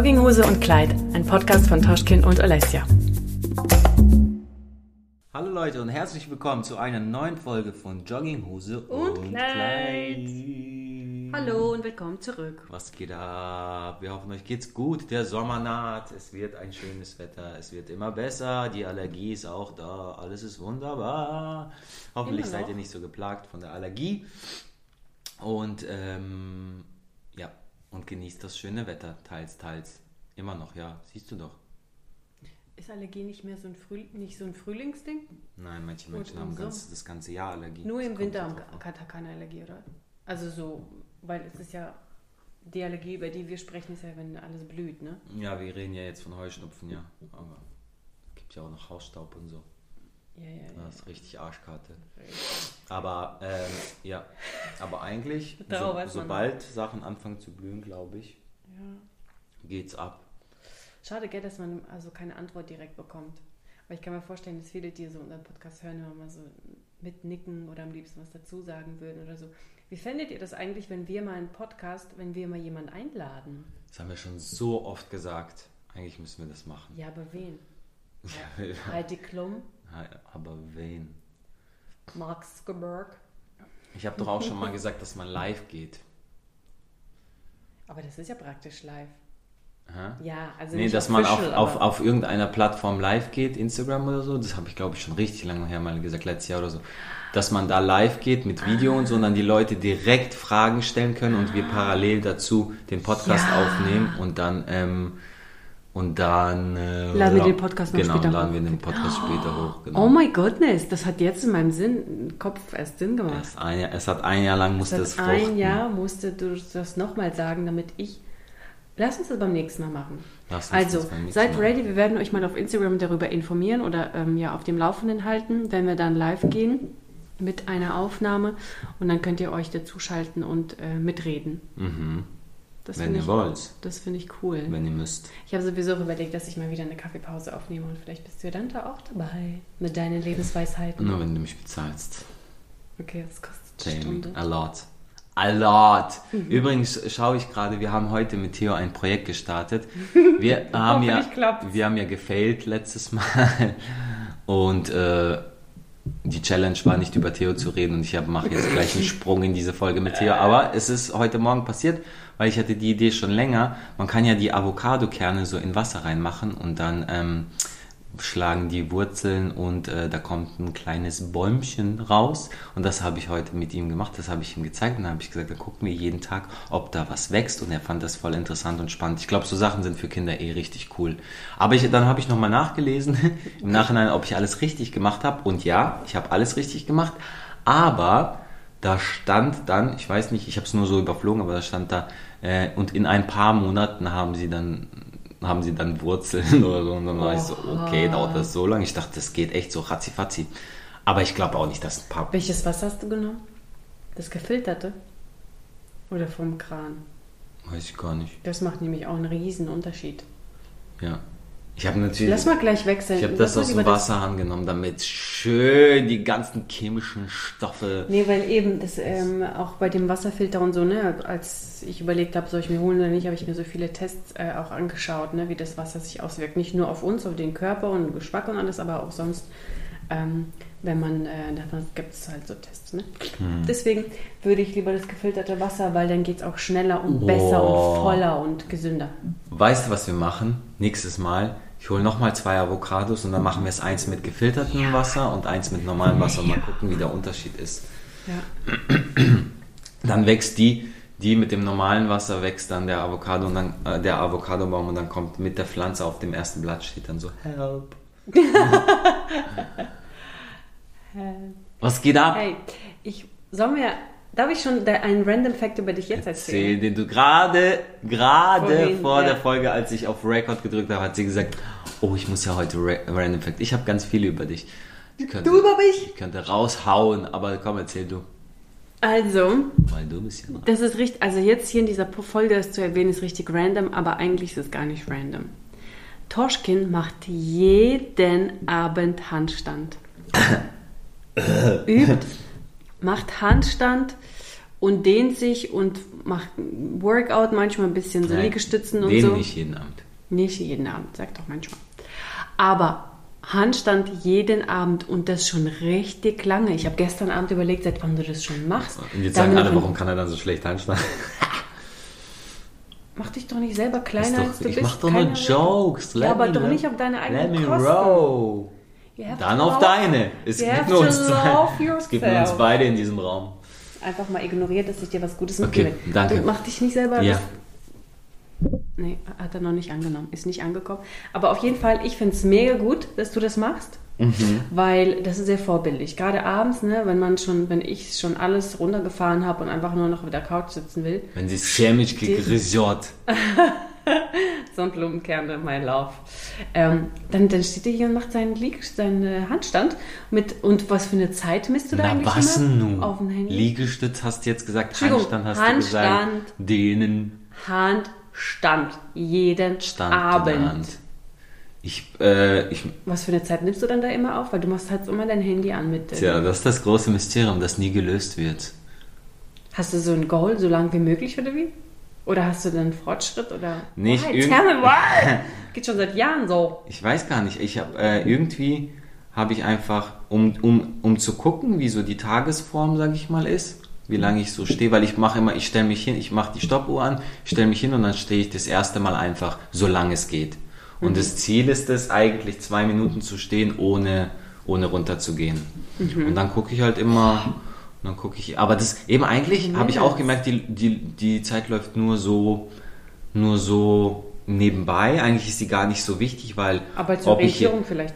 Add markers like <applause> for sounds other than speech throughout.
Jogginghose und Kleid, ein Podcast von Toschkin und Alessia. Hallo Leute und herzlich willkommen zu einer neuen Folge von Jogginghose und, Und Kleid. Hallo und willkommen zurück. Was geht ab? Wir hoffen, euch geht's gut. Der Sommer naht. Es wird ein schönes Wetter. Es wird immer besser. Die Allergie ist auch da. Alles ist wunderbar. Hoffentlich seid ihr nicht so geplagt von der Allergie. Und ähm, und genießt das schöne Wetter. Teils, teils. Immer noch, ja. Siehst du doch. Ist Allergie nicht mehr so ein, Früh nicht so ein Frühlingsding? Nein, manche Menschen haben ganz, das ganze Jahr Allergie. Nur im Winter an. hat er keine Allergie, oder? Also so, weil es ist ja die Allergie, über die wir sprechen, ist ja, wenn alles blüht, ne? Ja, wir reden ja jetzt von Heuschnupfen, ja. Aber es gibt ja auch noch Hausstaub und so. Ja, ja, ja. Das ist richtig Arschkarte. Aber ähm, ja, aber eigentlich, <laughs> so, sobald Sachen anfangen zu blühen, glaube ich, ja. geht's ab. Schade, gell, dass man also keine Antwort direkt bekommt. Aber ich kann mir vorstellen, dass viele, die so unseren Podcast hören, immer mal so mitnicken oder am liebsten was dazu sagen würden oder so. Wie fändet ihr das eigentlich, wenn wir mal einen Podcast, wenn wir mal jemanden einladen? Das haben wir schon so oft gesagt. Eigentlich müssen wir das machen. Ja, aber wen? <laughs> Heidi Klum, aber wen? Mark Zuckerberg. Ich habe doch auch schon mal gesagt, dass man live geht. Aber das ist ja praktisch live. Hä? Ja, also Nee, dass man auf, auf, auf irgendeiner Plattform live geht, Instagram oder so, das habe ich glaube ich schon richtig lange her mal gesagt, letztes Jahr oder so, dass man da live geht mit Video und so und dann die Leute direkt Fragen stellen können und wir parallel dazu den Podcast Ja. aufnehmen und dann ähm, und dann äh, Laden wir den Podcast noch genau, später laden hoch. wir den Podcast später hoch. Genau. Oh my goodness, das hat jetzt in meinem Sinn, Kopf erst Sinn gemacht. es, ein es hat ein Jahr lang musste es Seit ein. Jahr musste du das nochmal sagen, damit ich. Lass uns das beim nächsten Mal machen. Lass uns Also, seid Mal ready, wir werden euch mal auf Instagram darüber informieren oder ähm, ja auf dem Laufenden halten, wenn wir dann live gehen mit einer Aufnahme und dann könnt ihr euch dazuschalten und äh, mitreden. Mhm. Das Wenn ihr ich, wollt, das finde ich cool. wenn ihr müsst. Ich habe sowieso auch überlegt, dass ich mal wieder eine Kaffeepause aufnehme und vielleicht bist du ja dann da auch dabei mit deinen Lebensweisheiten. Nur wenn du mich bezahlst. Okay, das kostet Jamie, Stunde. a lot. A lot. Mhm. Übrigens schaue ich gerade, wir haben heute mit Theo ein Projekt gestartet. <laughs> Wir haben ja, klappt's. wir haben ja gefailt letztes Mal und äh, die Challenge war nicht über Theo zu reden und ich mache jetzt gleich einen <laughs> Sprung in diese Folge mit Theo. Aber es ist heute Morgen passiert, weil ich hatte die Idee schon länger. Man kann ja die Avocado-Kerne so in Wasser reinmachen und dann ähm, schlagen die Wurzeln und äh, da kommt ein kleines Bäumchen raus. Und das habe ich heute mit ihm gemacht, das habe ich ihm gezeigt und dann habe ich gesagt, dann gucken wir jeden Tag, ob da was wächst. Und er fand das voll interessant und spannend. Ich glaube, so Sachen sind für Kinder eh richtig cool. Aber ich, dann habe ich nochmal nachgelesen <laughs> im Nachhinein, ob ich alles richtig gemacht habe. Und ja, ich habe alles richtig gemacht. Aber da stand dann, ich weiß nicht, ich habe es nur so überflogen, aber da stand da, äh, und in ein paar Monaten haben sie dann haben sie dann Wurzeln <laughs> oder so und dann war ich so, okay, dauert das so lange? Ich dachte, das geht echt so ratzifatzi. Aber ich glaube auch nicht, dass ein paar... Welches Wasser hast du genommen? Das gefilterte? Oder vom Kran? Weiß ich gar nicht. Das macht nämlich auch einen riesen Unterschied. Ja. Ich habe natürlich... Lass mal gleich wechseln. ich habe das aus dem Wasserhahn genommen, damit schön die ganzen chemischen Stoffe... Nee, weil eben das ähm, auch bei dem Wasserfilter und so, ne, als ich überlegt habe, soll ich mir holen oder nicht, habe ich mir so viele Tests äh, auch angeschaut, ne, wie das Wasser sich auswirkt. Nicht nur auf uns, auf den Körper und Geschmack und alles, aber auch sonst, ähm, wenn man, äh, da gibt es halt so Tests, ne. Hm. Deswegen würde ich lieber das gefilterte Wasser, weil dann geht es auch schneller und besser Oh. und voller und gesünder. Weißt du, was wir machen? Nächstes Mal, ich hole nochmal zwei Avocados und dann machen wir es eins mit gefiltertem Wasser und eins mit normalem Wasser und mal gucken, wie der Unterschied ist. Ja. <clears throat> Dann wächst die, die mit dem normalen Wasser wächst dann der Avocado und dann äh, der Avocadobaum und dann kommt mit der Pflanze auf dem ersten Blatt steht dann so Help. <laughs> Was geht ab? Hey, ich, sollen wir, darf ich schon einen Random Fact über dich jetzt Erzähl, erzählen? den du gerade, gerade vor ja. der Folge, als ich auf Record gedrückt habe, hat sie gesagt, oh, ich muss ja heute Ra Random Fact. Ich habe ganz viele über dich. Ich könnte, Du über mich? Ich könnte raushauen, aber komm, erzähl du. Also, Weil du bist ja. Das ist richtig, also jetzt hier in dieser Folge das zu erwähnen, ist richtig random, aber eigentlich ist es gar nicht random. Toschkin macht jeden Abend Handstand. <laughs> Übt, macht Handstand und dehnt sich und macht Workout, manchmal ein bisschen so Nein, Liegestützen und so. nicht jeden Abend. Nicht jeden Abend, sag doch manchmal. Aber Handstand jeden Abend und das schon richtig lange. Ich habe gestern Abend überlegt, seit wann du das schon machst. Und jetzt sagen alle, warum kann er dann so schlecht Handstand? <laughs> Mach dich doch nicht selber kleiner, doch- als du ich bist. mach doch nur Jokes. Ja, Let aber me doch nicht auf deine eigenen Let me Kosten. roll. Dann auf deine. Es gibt nur uns zwei. Es gibt nur uns beide in diesem Raum. Einfach mal ignoriert, dass ich dir was Gutes Okay, mitgebe. danke. Du mach dich nicht selber. Ja. Nee, hat er noch nicht angenommen. Ist nicht angekommen. Aber auf jeden Fall, ich finde es mega gut, dass du das machst. Mhm. Weil das ist sehr vorbildlich. Gerade abends, ne, wenn man schon, wenn ich schon alles runtergefahren habe und einfach nur noch auf der Couch sitzen will. Wenn sie <laughs> <laughs> Chemischke Grisjot. Sonnenblumenkerne, mein Lauf. Ähm, dann, dann steht er hier und macht seinen, Lieg seinen äh, Handstand. Mit, und was für eine Zeit misst du da Na eigentlich was immer? nun? Auf dem Handy? Liegestütz hast du jetzt gesagt, Handstand hast Handstand. du gesagt. Dehnen, Handstand. Jeden Stand Abend. Ich, äh, ich, Was für eine Zeit nimmst du dann da immer auf? Weil du machst halt immer dein Handy an mit. äh, tja, das ist das große Mysterium, das nie gelöst wird. Hast du so ein Goal, so lang wie möglich oder wie? Oder hast du dann Fortschritt oder? Nicht why? Tell me why. <laughs> Geht schon seit Jahren so. Ich weiß gar nicht. Ich habe äh, irgendwie habe ich einfach, um, um, um zu gucken, wie so die Tagesform, sage ich mal, ist, wie lange ich so stehe, weil ich mache immer, ich stelle mich hin, ich mache die Stoppuhr an, ich stelle mich hin und dann stehe ich das erste Mal einfach, solange es geht. Und das Ziel ist es eigentlich, zwei Minuten zu stehen, ohne, ohne runterzugehen. Und dann gucke ich halt immer, dann gucke ich, aber das eben eigentlich habe ich auch gemerkt, die, die, die Zeit läuft nur so, nur so nebenbei. Eigentlich ist sie gar nicht so wichtig, weil Aber zur ob ich,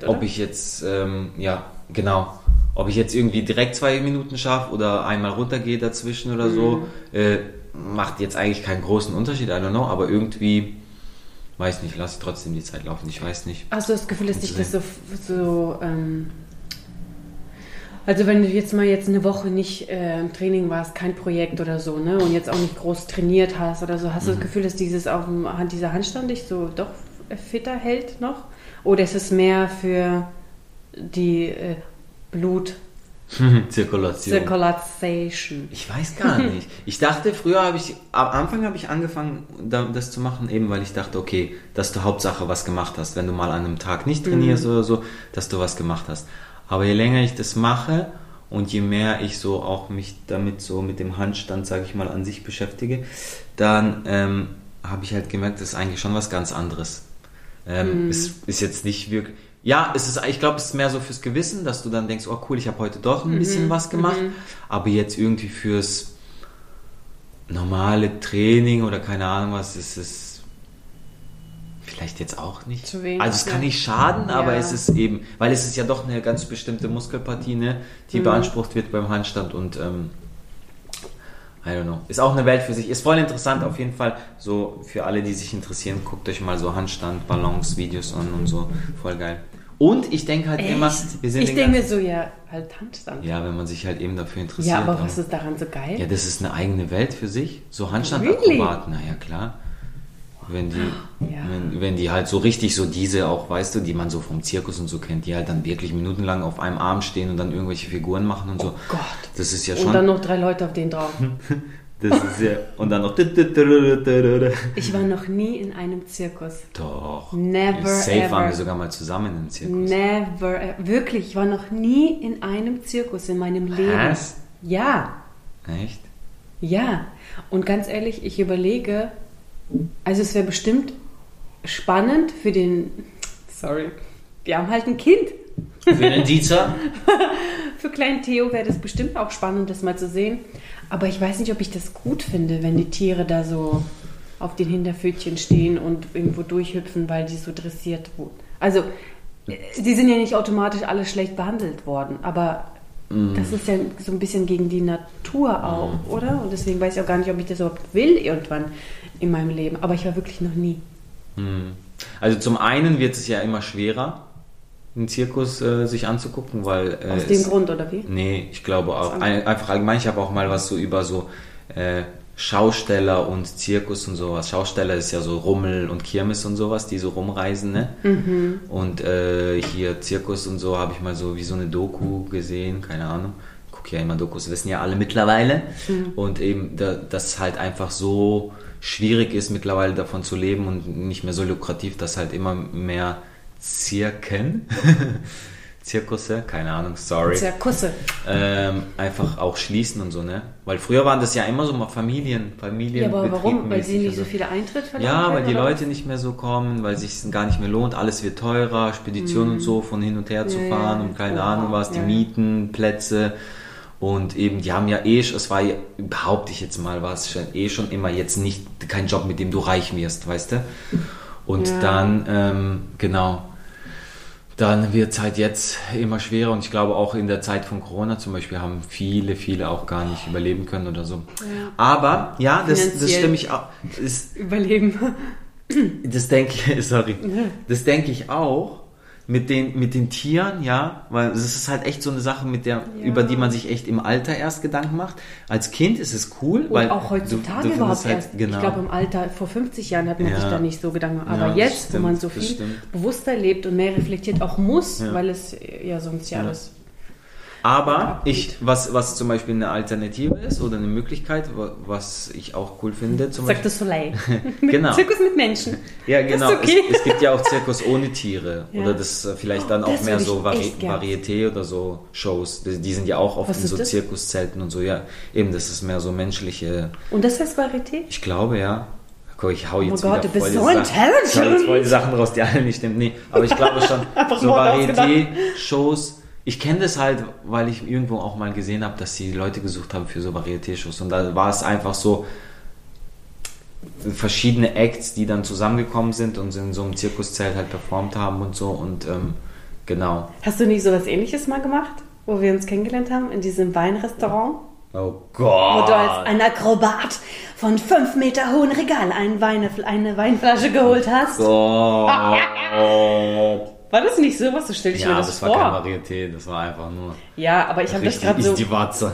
ob ich jetzt, ähm, ja, genau, ob ich jetzt irgendwie direkt zwei Minuten schaffe oder einmal runtergehe dazwischen oder so, Mhm. äh, macht jetzt eigentlich keinen großen Unterschied, I don't know, aber irgendwie, weiß nicht, lass trotzdem die Zeit laufen, ich weiß nicht. Hast du das Gefühl, dass dich das so, so ähm, also wenn du jetzt mal jetzt eine Woche nicht äh, im Training warst, kein Projekt oder so, ne, und jetzt auch nicht groß trainiert hast oder so, hast du das Gefühl, dass dieses auf dem, dieser Handstand dich so doch fitter hält noch? Oder ist es mehr für die äh, Blut <laughs> Zirkulation. Circulation? Ich weiß gar <laughs> nicht. Ich dachte, früher habe ich, am Anfang habe ich angefangen, da- das zu machen, eben weil ich dachte, okay, dass du Hauptsache was gemacht hast. Wenn du mal an einem Tag nicht trainierst oder so, dass du was gemacht hast. Aber je länger ich das mache und je mehr ich so auch mich damit so mit dem Handstand, sage ich mal, an sich beschäftige, dann ähm, habe ich halt gemerkt, das ist eigentlich schon was ganz anderes. Ähm, Es ist jetzt nicht wirklich. Ja, es ist, ich glaube, es ist mehr so fürs Gewissen, dass du dann denkst, oh cool, ich habe heute doch ein bisschen was gemacht. Aber jetzt irgendwie fürs normale Training oder keine Ahnung was, ist es vielleicht jetzt auch nicht. Zu wenig, also es kann nicht schaden, aber Ja. es ist eben, weil es ist ja doch eine ganz bestimmte Muskelpartie, ne, die Mhm. beansprucht wird beim Handstand und ähm, I don't know. Ist auch eine Welt für sich. Ist voll interessant auf jeden Fall. So für alle, die sich interessieren, guckt euch mal so Handstand, Ballons, Videos an und so. Voll geil. Und ich denke halt immer, wir sind ich den denke so, ja, halt Handstand. ja, wenn man sich halt eben dafür interessiert. Ja, aber was ist daran so geil? ja, das ist eine eigene Welt für sich. So Really? Handstandakrobaten, naja klar. Wenn die, Ja. wenn, wenn die halt so richtig so diese auch, weißt du, die man so vom Zirkus und so kennt, die halt dann wirklich minutenlang auf einem Arm stehen und dann irgendwelche Figuren machen und so. Gott. Das ist ja Und schon. dann noch drei Leute auf den drauf. <laughs> das ist ja. Und dann noch. Ich war noch nie in einem Zirkus. Doch. Never Safe waren ever. wir sogar mal zusammen im Zirkus. Never. e- Wirklich, ich war noch nie in einem Zirkus in meinem Leben. Was? Ja, Echt? ja. Und ganz ehrlich, ich überlege, also es wäre bestimmt spannend für den. Sorry. Wir haben halt ein Kind. Für den Dieter? <laughs> Für kleinen Theo wäre das bestimmt auch spannend, das mal zu sehen. Aber ich weiß nicht, ob ich das gut finde, wenn die Tiere da so auf den Hinterpfötchen stehen und irgendwo durchhüpfen, weil die so dressiert wurden. Also, die sind ja nicht automatisch alle schlecht behandelt worden, aber das ist ja so ein bisschen gegen die Natur auch, oder? Und deswegen weiß ich auch gar nicht, ob ich das überhaupt will irgendwann in meinem Leben. Aber ich war wirklich noch nie. Also zum einen wird es ja immer schwerer, einen Zirkus äh, sich anzugucken, weil. Äh, Aus dem es- Grund, oder wie? Nee, ich glaube auch. Ein, einfach allgemein, ich habe auch mal was so über so äh, Schausteller und Zirkus und sowas. Schausteller ist ja so Rummel und Kirmes und sowas, die so rumreisen, ne? Und äh, hier Zirkus und so habe ich mal so wie so eine Doku gesehen, keine Ahnung. Guck gucke ja immer Dokus, wissen ja alle mittlerweile. Mhm. Und eben, da, dass halt einfach so schwierig ist, mittlerweile davon zu leben und nicht mehr so lukrativ, dass halt immer mehr Zirken, <laughs> Zirkusse, keine Ahnung, sorry, Zirkusse. ähm, einfach auch schließen und so, ne? Weil früher waren das ja immer so mal Familien, Familien. Ja, aber warum? Weil sie nicht so viele Eintritt verlangen Ja, weil die oder Leute nicht mehr so kommen, weil sich es gar nicht mehr lohnt, alles wird teurer, Spedition und so von hin und her zu Mhm. Ja, fahren ja. und keine Wow. Ahnung was, die Ja. Mieten, Plätze und eben, die haben ja eh, es war, ja- behaupte ich jetzt mal, war es schon, eh schon immer jetzt nicht kein Job, mit dem du reich wirst, weißt du? Und dann, ähm, genau, dann wird es halt jetzt immer schwerer und ich glaube auch in der Zeit von Corona zum Beispiel haben viele, viele auch gar nicht überleben können oder so. Aber ja, das, das stimme ich auch. Ist, Überleben. das denke ich, <laughs> sorry, das denke ich auch mit den, mit den Tieren, ja, weil es ist halt echt so eine Sache, mit der, Ja. über die man sich echt im Alter erst Gedanken macht. Als Kind ist es cool, Und weil auch heutzutage du, du überhaupt findest halt, erst. Genau. Ich glaube, im Alter vor 50 Jahren hat man Ja. sich da nicht so Gedanken gemacht. Ja, Aber das jetzt, stimmt, wo man so viel bewusster lebt und mehr reflektiert auch muss, Ja. weil es ja sonst ja Ja. alles. Aber ich, was, was zum Beispiel eine Alternative ist oder eine Möglichkeit, wa- was ich auch cool finde, zum Sagt Beispiel. das Soleil. <laughs> Genau. Zirkus mit Menschen. Ja, genau. okay. Es, es gibt ja auch Zirkus ohne Tiere. Ja. Oder das äh, vielleicht dann Oh, auch mehr so Vari. Varieté oder so Shows. Die, die sind ja auch oft Was in so das? Zirkuszelten und so. Ja, eben, das ist mehr so menschliche. Und das heißt Varieté? Ich glaube, ja. Guck, ich hau Oh jetzt Gott, wieder du bist so intelligent. Ich hau jetzt voll die Sachen raus, die alle nicht stimmen. Nee, aber ich glaube schon, <laughs> so. Varieté-Shows. Ich kenne das halt, weil ich irgendwo auch mal gesehen habe, dass sie Leute gesucht haben für so Varieté-Shows. Und da war es einfach so verschiedene Acts, die dann zusammengekommen sind und in so einem Zirkuszelt halt performt haben und so. Und ähm, genau. Hast du nicht sowas ähnliches mal gemacht, wo wir uns kennengelernt haben, in diesem Weinrestaurant? Oh Wo du als Gott. ein Akrobat von fünf Meter hohen Regal eine, Weine, eine Weinflasche geholt hast. Gott. War das nicht so was? So stell ich Ja, mir aber das, das war vor. kein Varieté, das war einfach nur ja, aber ich habe das gerade ist so die Watze.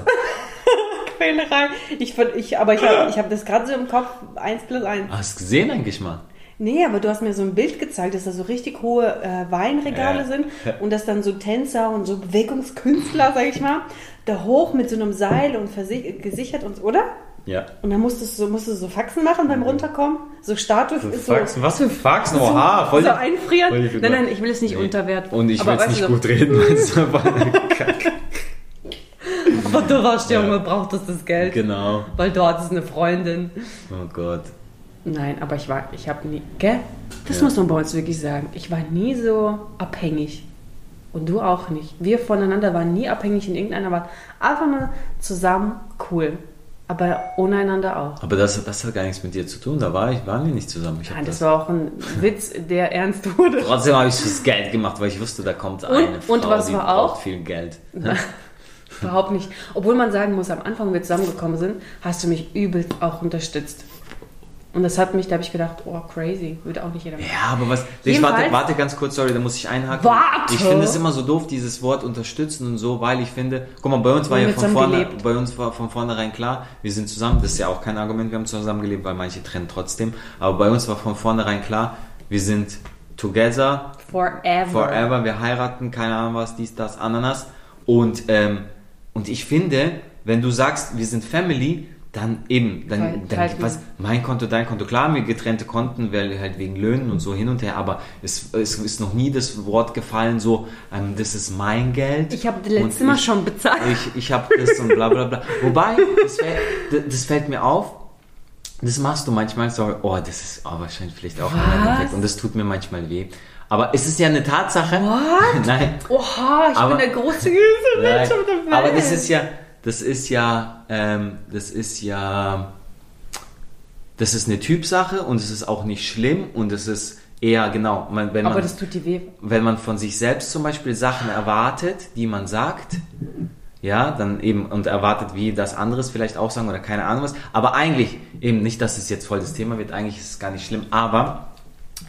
Quälerei. <laughs> Ich, ich, aber ich habe ich hab das gerade so im Kopf, eins plus eins. Hast du gesehen eigentlich mal? Nee, aber du hast mir so ein Bild gezeigt, dass da so richtig hohe äh, Weinregale Ja. sind und dass dann so Tänzer und so Bewegungskünstler, sag ich mal, da hoch mit so einem Seil und gesichert und oder? Ja. Und dann musstest du, musstest du so Faxen machen beim Runterkommen? So Statue ist so, Faxen? Was für Faxen? so, Oha, voll so einfrieren. voll nein, nein, ich will es nicht Nee. unterwerten. Und ich will es nicht gut reden, weil es <laughs> einfach- Aber du warst Ja. Junge, brauchtest das Geld. Genau. Weil du hattest eine Freundin. Oh Gott. Nein, aber ich war, ich habe nie, gell? Das Ja. muss man bei uns wirklich sagen. Ich war nie so abhängig. Und du auch nicht. Wir voneinander waren nie abhängig in irgendeiner Weise. Einfach nur zusammen cool. Aber ohne einander auch. Aber das, das hat gar nichts mit dir zu tun. Da war ich, waren wir nicht zusammen. Ich Nein, das war auch ein Witz, der ernst wurde. Trotzdem habe ich fürs Geld gemacht, weil ich wusste, da kommt Und- eine Frau, und was die war auch? viel Geld. <laughs> Überhaupt nicht. Obwohl man sagen muss, am Anfang, wo wir zusammengekommen sind, hast du mich übelst auch unterstützt. Und das hat mich, da habe ich gedacht, oh crazy, würde auch nicht jeder machen. Ja, aber was. Ich warte, warte ganz kurz, sorry, da muss ich einhaken. Warte! Ich finde es immer so doof, dieses Wort unterstützen und so, weil ich finde, guck mal, bei uns war ja von vorne, bei uns war von vornherein klar, wir sind zusammen. Das ist ja auch kein Argument, wir haben zusammen gelebt, weil manche trennen trotzdem. Aber bei uns war von vornherein klar, wir sind together, Forever. forever, wir heiraten, keine Ahnung was, dies, das, Ananas. Und, ähm, und ich finde, wenn du sagst, wir sind Family, dann eben, dann, Teil- dann was, mein Konto, dein Konto, klar wir getrennte Konten, weil halt wegen Löhnen und so hin und her, aber es, es ist noch nie das Wort gefallen, so, ähm, das ist mein Geld. Ich habe das letzte Mal ich- schon bezahlt. Ich, ich habe das und bla bla bla. Wobei, das fällt, das fällt mir auf, das machst du manchmal so, oh, das ist oh, wahrscheinlich vielleicht auch ein? Effekt und das tut mir manchmal weh. Aber es ist ja eine Tatsache. What? <laughs> Nein, Oha, ich Aber- bin der großzügigste Nein, Mensch auf der Welt. aber das ist ja, das ist ja, ähm, das ist ja, das ist eine Typsache und es ist auch nicht schlimm und es ist eher genau, man, wenn Aber man, wenn man von sich selbst zum Beispiel Sachen erwartet, die man sagt, ja, dann eben und erwartet, wie das anderes vielleicht auch sagen oder keine Ahnung was, aber eigentlich eben nicht, dass es jetzt voll das Thema wird, eigentlich ist es gar nicht schlimm, aber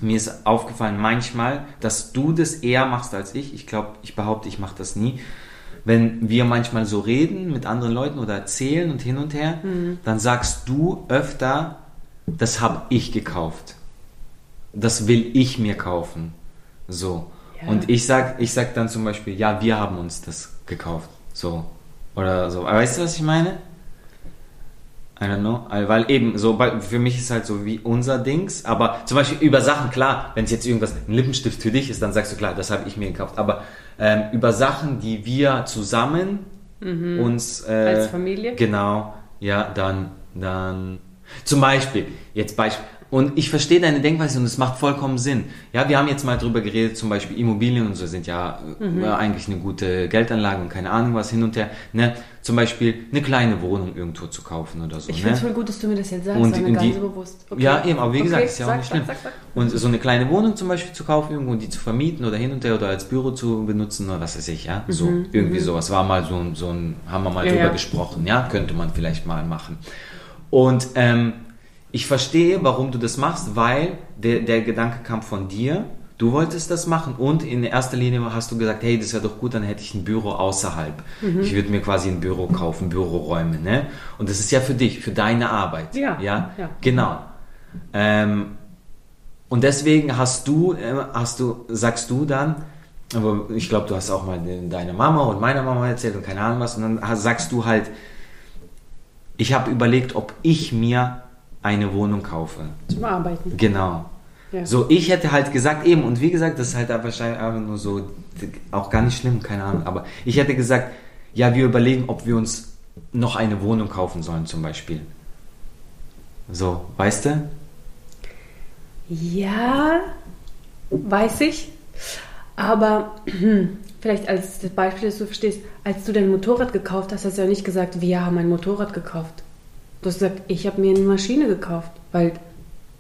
mir ist aufgefallen manchmal, dass du das eher machst als ich. Ich glaube, ich behaupte, ich mache das nie. Wenn wir manchmal so reden mit anderen Leuten oder erzählen und hin und her, dann sagst du öfter, das habe ich gekauft. Das will ich mir kaufen. So. Ja. Und ich sag, ich sag dann zum Beispiel, ja, wir haben uns das gekauft. So. Oder so. Weißt du, was ich meine? I don't know. Weil eben, so bei, für mich ist halt so wie unser Dings, aber zum Beispiel über Sachen, klar, wenn es jetzt irgendwas, ein Lippenstift für dich ist, dann sagst du, klar, das habe ich mir gekauft. Aber ähm, über Sachen, die wir zusammen uns... Äh, Als Familie? Genau, ja, dann, dann... Zum Beispiel, jetzt Beispiel, und ich verstehe deine Denkweise und es macht vollkommen Sinn. Ja, wir haben jetzt mal drüber geredet, zum Beispiel Immobilien und so sind ja äh, eigentlich eine gute Geldanlage und keine Ahnung was hin und her. Ne? Zum Beispiel eine kleine Wohnung irgendwo zu kaufen oder so. Ich ne? finde es voll gut, dass du mir das jetzt sagst, Und gar die- so bewusst. Okay. Ja, eben, aber wie gesagt, Okay, ist ja auch sag, nicht schlimm. Sag, sag. Und so eine kleine Wohnung zum Beispiel zu kaufen irgendwo und die zu vermieten oder hin und her oder als Büro zu benutzen oder was weiß ich, ja. So, irgendwie sowas war mal so, ein- so ein, haben wir mal Mhm, Ja, drüber ja. gesprochen, ja, könnte man vielleicht mal machen. Und ähm, ich verstehe, warum du das machst, weil der, der Gedanke kam von dir. Du wolltest das machen und in erster Linie hast du gesagt, hey, das wäre doch gut, dann hätte ich ein Büro außerhalb. Mhm. Ich würde mir quasi ein Büro kaufen, Büroräume, ne? Und das ist ja für dich, für deine Arbeit. Ja, Ja, ja. genau. Ähm, und deswegen hast du, äh, hast du, sagst du dann, aber ich glaube, du hast auch mal de- deiner Mama und meiner Mama erzählt und keine Ahnung was, und dann sagst du halt, ich habe überlegt, ob ich mir eine Wohnung kaufe. Zum Arbeiten. Genau. Ja. So, ich hätte halt gesagt, eben, und wie gesagt, das ist halt wahrscheinlich einfach nur so, auch gar nicht schlimm, keine Ahnung, aber ich hätte gesagt, ja, wir überlegen, ob wir uns noch eine Wohnung kaufen sollen, zum Beispiel. So, weißt du? Ja, weiß ich. Aber <clears throat> vielleicht als das Beispiel, das du verstehst, als du dein Motorrad gekauft hast, hast du ja nicht gesagt, wir haben ein Motorrad gekauft. Du hast gesagt, ich habe mir eine Maschine gekauft, weil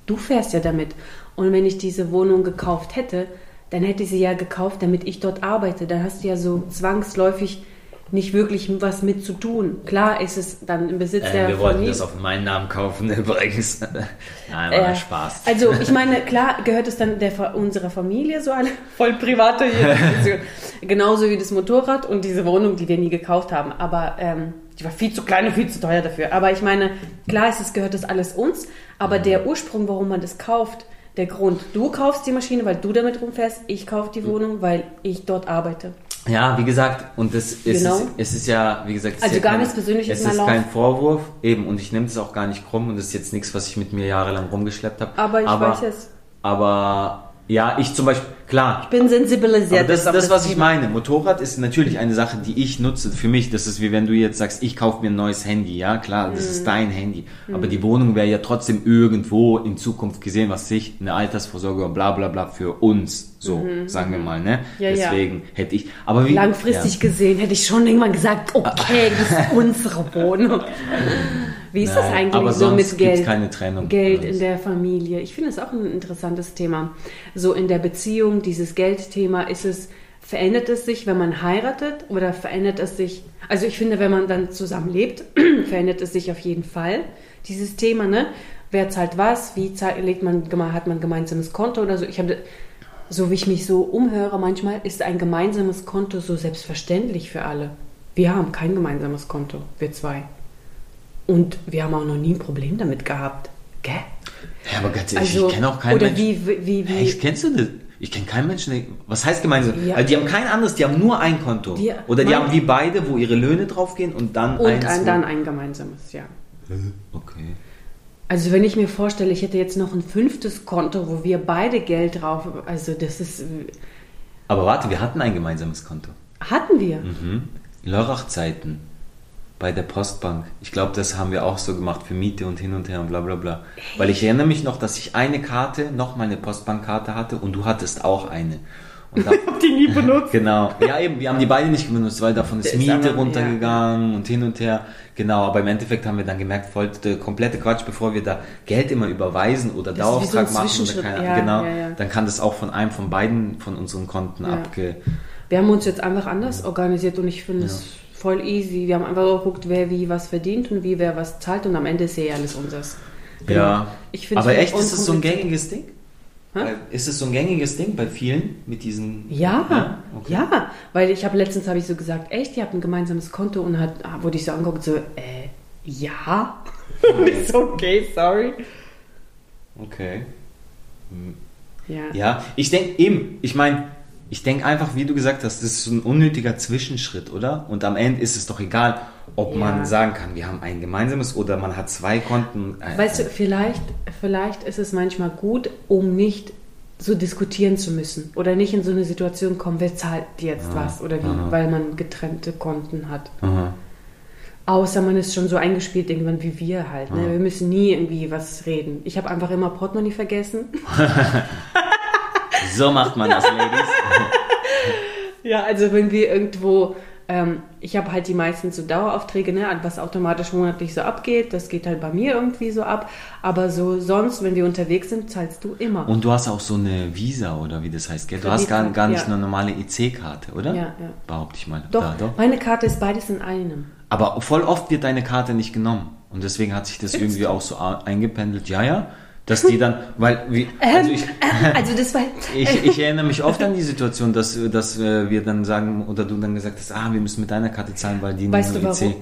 du fährst ja damit. Und wenn ich diese Wohnung gekauft hätte, dann hätte ich sie ja gekauft, damit ich dort arbeite. Dann hast du ja so zwangsläufig nicht wirklich was mit zu tun. Klar ist es dann im Besitz der Äh, wir wollten das auf meinen Namen kaufen, <laughs> übrigens. Nein, war Äh, Spaß. Also ich meine, klar gehört es dann der, unserer Familie, so eine <laughs> voll private <laughs> Genauso wie das Motorrad und diese Wohnung, die wir nie gekauft haben. Aber ähm, die war viel zu klein und viel zu teuer dafür. Aber ich meine, klar ist es, gehört das alles uns. Aber Mhm. der Ursprung, warum man das kauft, der Grund, du kaufst die Maschine, weil du damit rumfährst, ich kaufe Mhm. die Wohnung, weil ich dort arbeite. Ja, wie gesagt, und das ist, Genau. es, es ist ja, wie gesagt, es Also ist ja gar kein, nichts Persönliches Es ist kein Vorwurf, eben, und ich nehme das auch gar nicht krumm und das ist jetzt nichts, was ich mit mir jahrelang rumgeschleppt habe. Aber ich weiß es. Aber ja, ich zum Beispiel, klar, Ich bin sensibilisiert. Aber das, auf das, was ich meine. Motorrad ist natürlich eine Sache, die ich nutze. Für mich, das ist wie wenn du jetzt sagst, ich kaufe mir ein neues Handy. Ja, klar, das Mhm. ist dein Handy. Aber die Wohnung wäre ja trotzdem irgendwo in Zukunft gesehen, was sich eine Altersvorsorge und bla bla bla für uns, so sagen wir mal, ne? Mhm. Ja, ja. Deswegen hätte ich, aber wie, Langfristig gesehen hätte ich schon irgendwann gesagt, okay, <laughs> das ist unsere Wohnung. <laughs> Wie ist das Nein, eigentlich aber so sonst mit Geld? keine Trennung. Geld in der Familie. Ich finde es auch ein interessantes Thema. So in der Beziehung, dieses Geldthema, ist es, verändert es sich, wenn man heiratet oder verändert es sich, also ich finde, wenn man dann zusammen lebt, <clears throat> verändert es sich auf jeden Fall, dieses Thema, ne? Wer zahlt was, wie zahlt, legt man, hat man ein gemeinsames Konto oder so. Ich habe, so wie ich mich so umhöre, manchmal ist ein gemeinsames Konto so selbstverständlich für alle. Wir haben kein gemeinsames Konto, wir zwei. Und wir haben auch noch nie ein Problem damit gehabt. Gell? Ja, aber ganz ehrlich, Also, ich kenne auch keinen oder Menschen. wie, wie, wie, Hey, kennst du das? Ich kenne keinen Menschen, der, was heißt gemeinsam? Ja. Also die haben kein anderes, die haben nur ein Konto. Die- Oder die haben wie beide, wo ihre Löhne draufgehen und dann und eins. ein, wo- dann ein gemeinsames, ja. Okay. Also wenn ich mir vorstelle, ich hätte jetzt noch ein fünftes Konto, wo wir beide Geld drauf, also das ist, Aber warte, wir hatten ein gemeinsames Konto. hatten wir. Mhm. Lörrach-Zeiten bei der Postbank. Ich glaube, das haben wir auch so gemacht für Miete und hin und her und bla bla bla. Weil ich erinnere mich noch, dass ich eine Karte, nochmal eine Postbankkarte hatte und du hattest auch eine. Und <laughs> dann, Hab die nie benutzt. genau. Ja, eben, wir haben die beide nicht benutzt, weil davon ist ist Miete aber- runtergegangen und hin und her. Genau, aber im Endeffekt haben wir dann gemerkt, voll der komplette Quatsch, bevor wir da Geld immer überweisen oder Das wie so Dauerauftrag machen oder keine Ja, genau, ja, ja. dann kann das auch von einem von beiden von unseren Konten Ja. abge Wir haben uns jetzt einfach anders organisiert und ich finde es voll easy. Wir haben einfach geguckt, wer wie was verdient und wie wer was zahlt und am Ende ist ja alles unseres. Genau. Ja, find's aber echt, ist es so ein gängiges Ding? Hä? Ist es so ein gängiges Ding bei vielen mit diesen... Ja, ja, okay. weil ich habe letztens habe ich so gesagt, echt, ihr habt ein gemeinsames Konto und hat ah, wurde ich so angeguckt so, äh, ja. <laughs> So, okay, sorry. Okay. Ja. Ja, ich denke eben, ich meine, Ich denke einfach, wie du gesagt hast, das ist so ein unnötiger Zwischenschritt, oder? Und am Ende ist es doch egal, ob Ja. man sagen kann, wir haben ein gemeinsames oder man hat zwei Konten. Äh, Weißt du, vielleicht, vielleicht ist es manchmal gut, um nicht so diskutieren zu müssen oder nicht in so eine Situation kommen, wer zahlt jetzt was oder wie, aha. weil man getrennte Konten hat. Aha. Außer man ist schon so eingespielt irgendwann wie wir halt. Ne? Wir müssen nie irgendwie was reden. Ich habe einfach immer Portemonnaie vergessen. <laughs> So macht man das, Ladies. <laughs> Ja, also wenn wir irgendwo, ähm, ich habe halt die meisten so Daueraufträge, ne, was automatisch monatlich so abgeht, das geht halt bei mir irgendwie so ab. Aber so sonst, wenn wir unterwegs sind, zahlst du immer. Und du hast auch so eine Visa oder wie das heißt, gell? Du hast gar, gar nicht ja. eine normale EC-Karte, oder? Ja, ja. Behaupte ich mal. doch, Da, doch. meine Karte ist beides in einem. Aber voll oft wird deine Karte nicht genommen. Und deswegen hat sich das Findest irgendwie auch so eingependelt. Ja, ja. Dass die dann, weil, wie, Ähm, also ich, Also das war. <laughs> ich, ich erinnere mich oft an die Situation, dass, dass äh, wir dann sagen, oder du dann gesagt hast, ah, wir müssen mit deiner Karte zahlen, weil die Weißt du nur warum?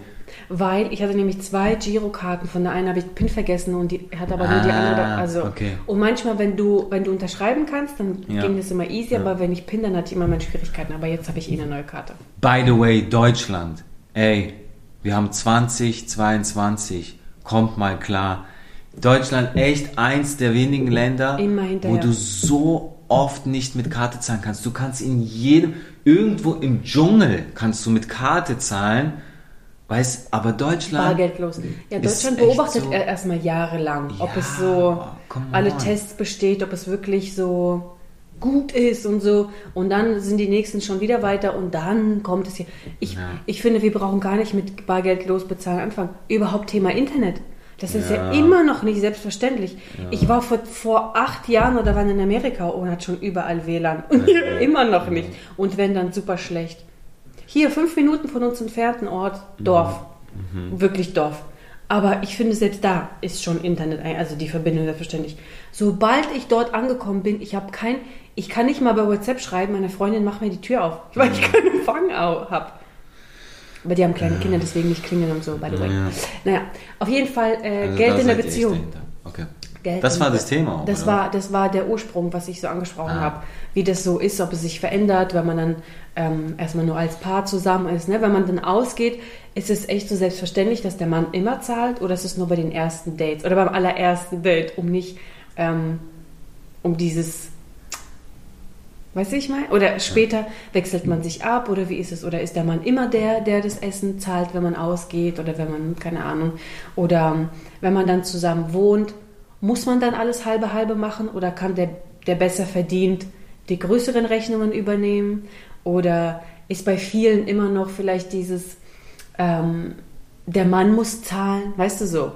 Weil ich hatte nämlich zwei Girokarten. Von der einen habe ich PIN vergessen und die hat aber nur die Ah, andere. Also okay. und manchmal, wenn du wenn du unterschreiben kannst, dann Ja. ging das immer easy. Aber wenn ich PIN, dann hatte ich immer meine Schwierigkeiten. Aber jetzt habe ich eh eine neue Karte. By the way, Deutschland, ey, wir haben 2022, kommt mal klar. Deutschland echt eins der wenigen Länder, wo du so oft nicht mit Karte zahlen kannst. Du kannst in jedem, irgendwo im Dschungel kannst du mit Karte zahlen, weißt, aber Deutschland, Bargeldlos. Ja, Deutschland beobachtet so- er- erstmal jahrelang, ob Ja, es so alle. Tests besteht, ob es wirklich so gut ist und so. Und dann sind die nächsten schon wieder weiter und dann kommt es hier. Ich, Ja. ich finde, wir brauchen gar nicht mit Bargeldlos bezahlen anfangen. Überhaupt Thema Internet. Das ist ja, Ja. immer noch nicht selbstverständlich. Ich war vor, vor acht Jahren oder wann in Amerika und hat schon überall WLAN. Und hier <laughs> immer noch nicht. Und wenn dann super schlecht. Hier, fünf Minuten von uns entfernten Ort, Dorf. Wirklich Dorf. Aber ich finde, selbst da ist schon Internet, ein- also die Verbindung selbstverständlich. Sobald ich dort angekommen bin, ich habe kein, ich kann nicht mal bei WhatsApp schreiben, meine Freundin macht mir die Tür auf, weil ich keinen Empfang habe. Aber die haben kleine Kinder, deswegen nicht klingeln und so, by the way. Ja. Naja, auf jeden Fall äh, Also Geld in der Beziehung. Okay. Geld Das war das Thema auch, Das oder? war, das war der Ursprung, was ich so angesprochen Ah. habe. Wie das so ist, ob es sich verändert, wenn man dann ähm, erstmal nur als Paar zusammen ist. Ne? Wenn man dann ausgeht, ist es echt so selbstverständlich, dass der Mann immer zahlt oder ist es nur bei den ersten Dates oder beim allerersten Date, um nicht ähm, um dieses Weißt du, ich meine? Oder später wechselt man sich ab oder wie ist es? Oder ist der Mann immer der, der das Essen zahlt, wenn man ausgeht oder wenn man, keine Ahnung, oder ähm, wenn man dann zusammen wohnt, muss man dann alles halbe halbe machen oder kann der, der besser verdient die größeren Rechnungen übernehmen? Oder ist bei vielen immer noch vielleicht dieses, ähm, der Mann muss zahlen, weißt du so?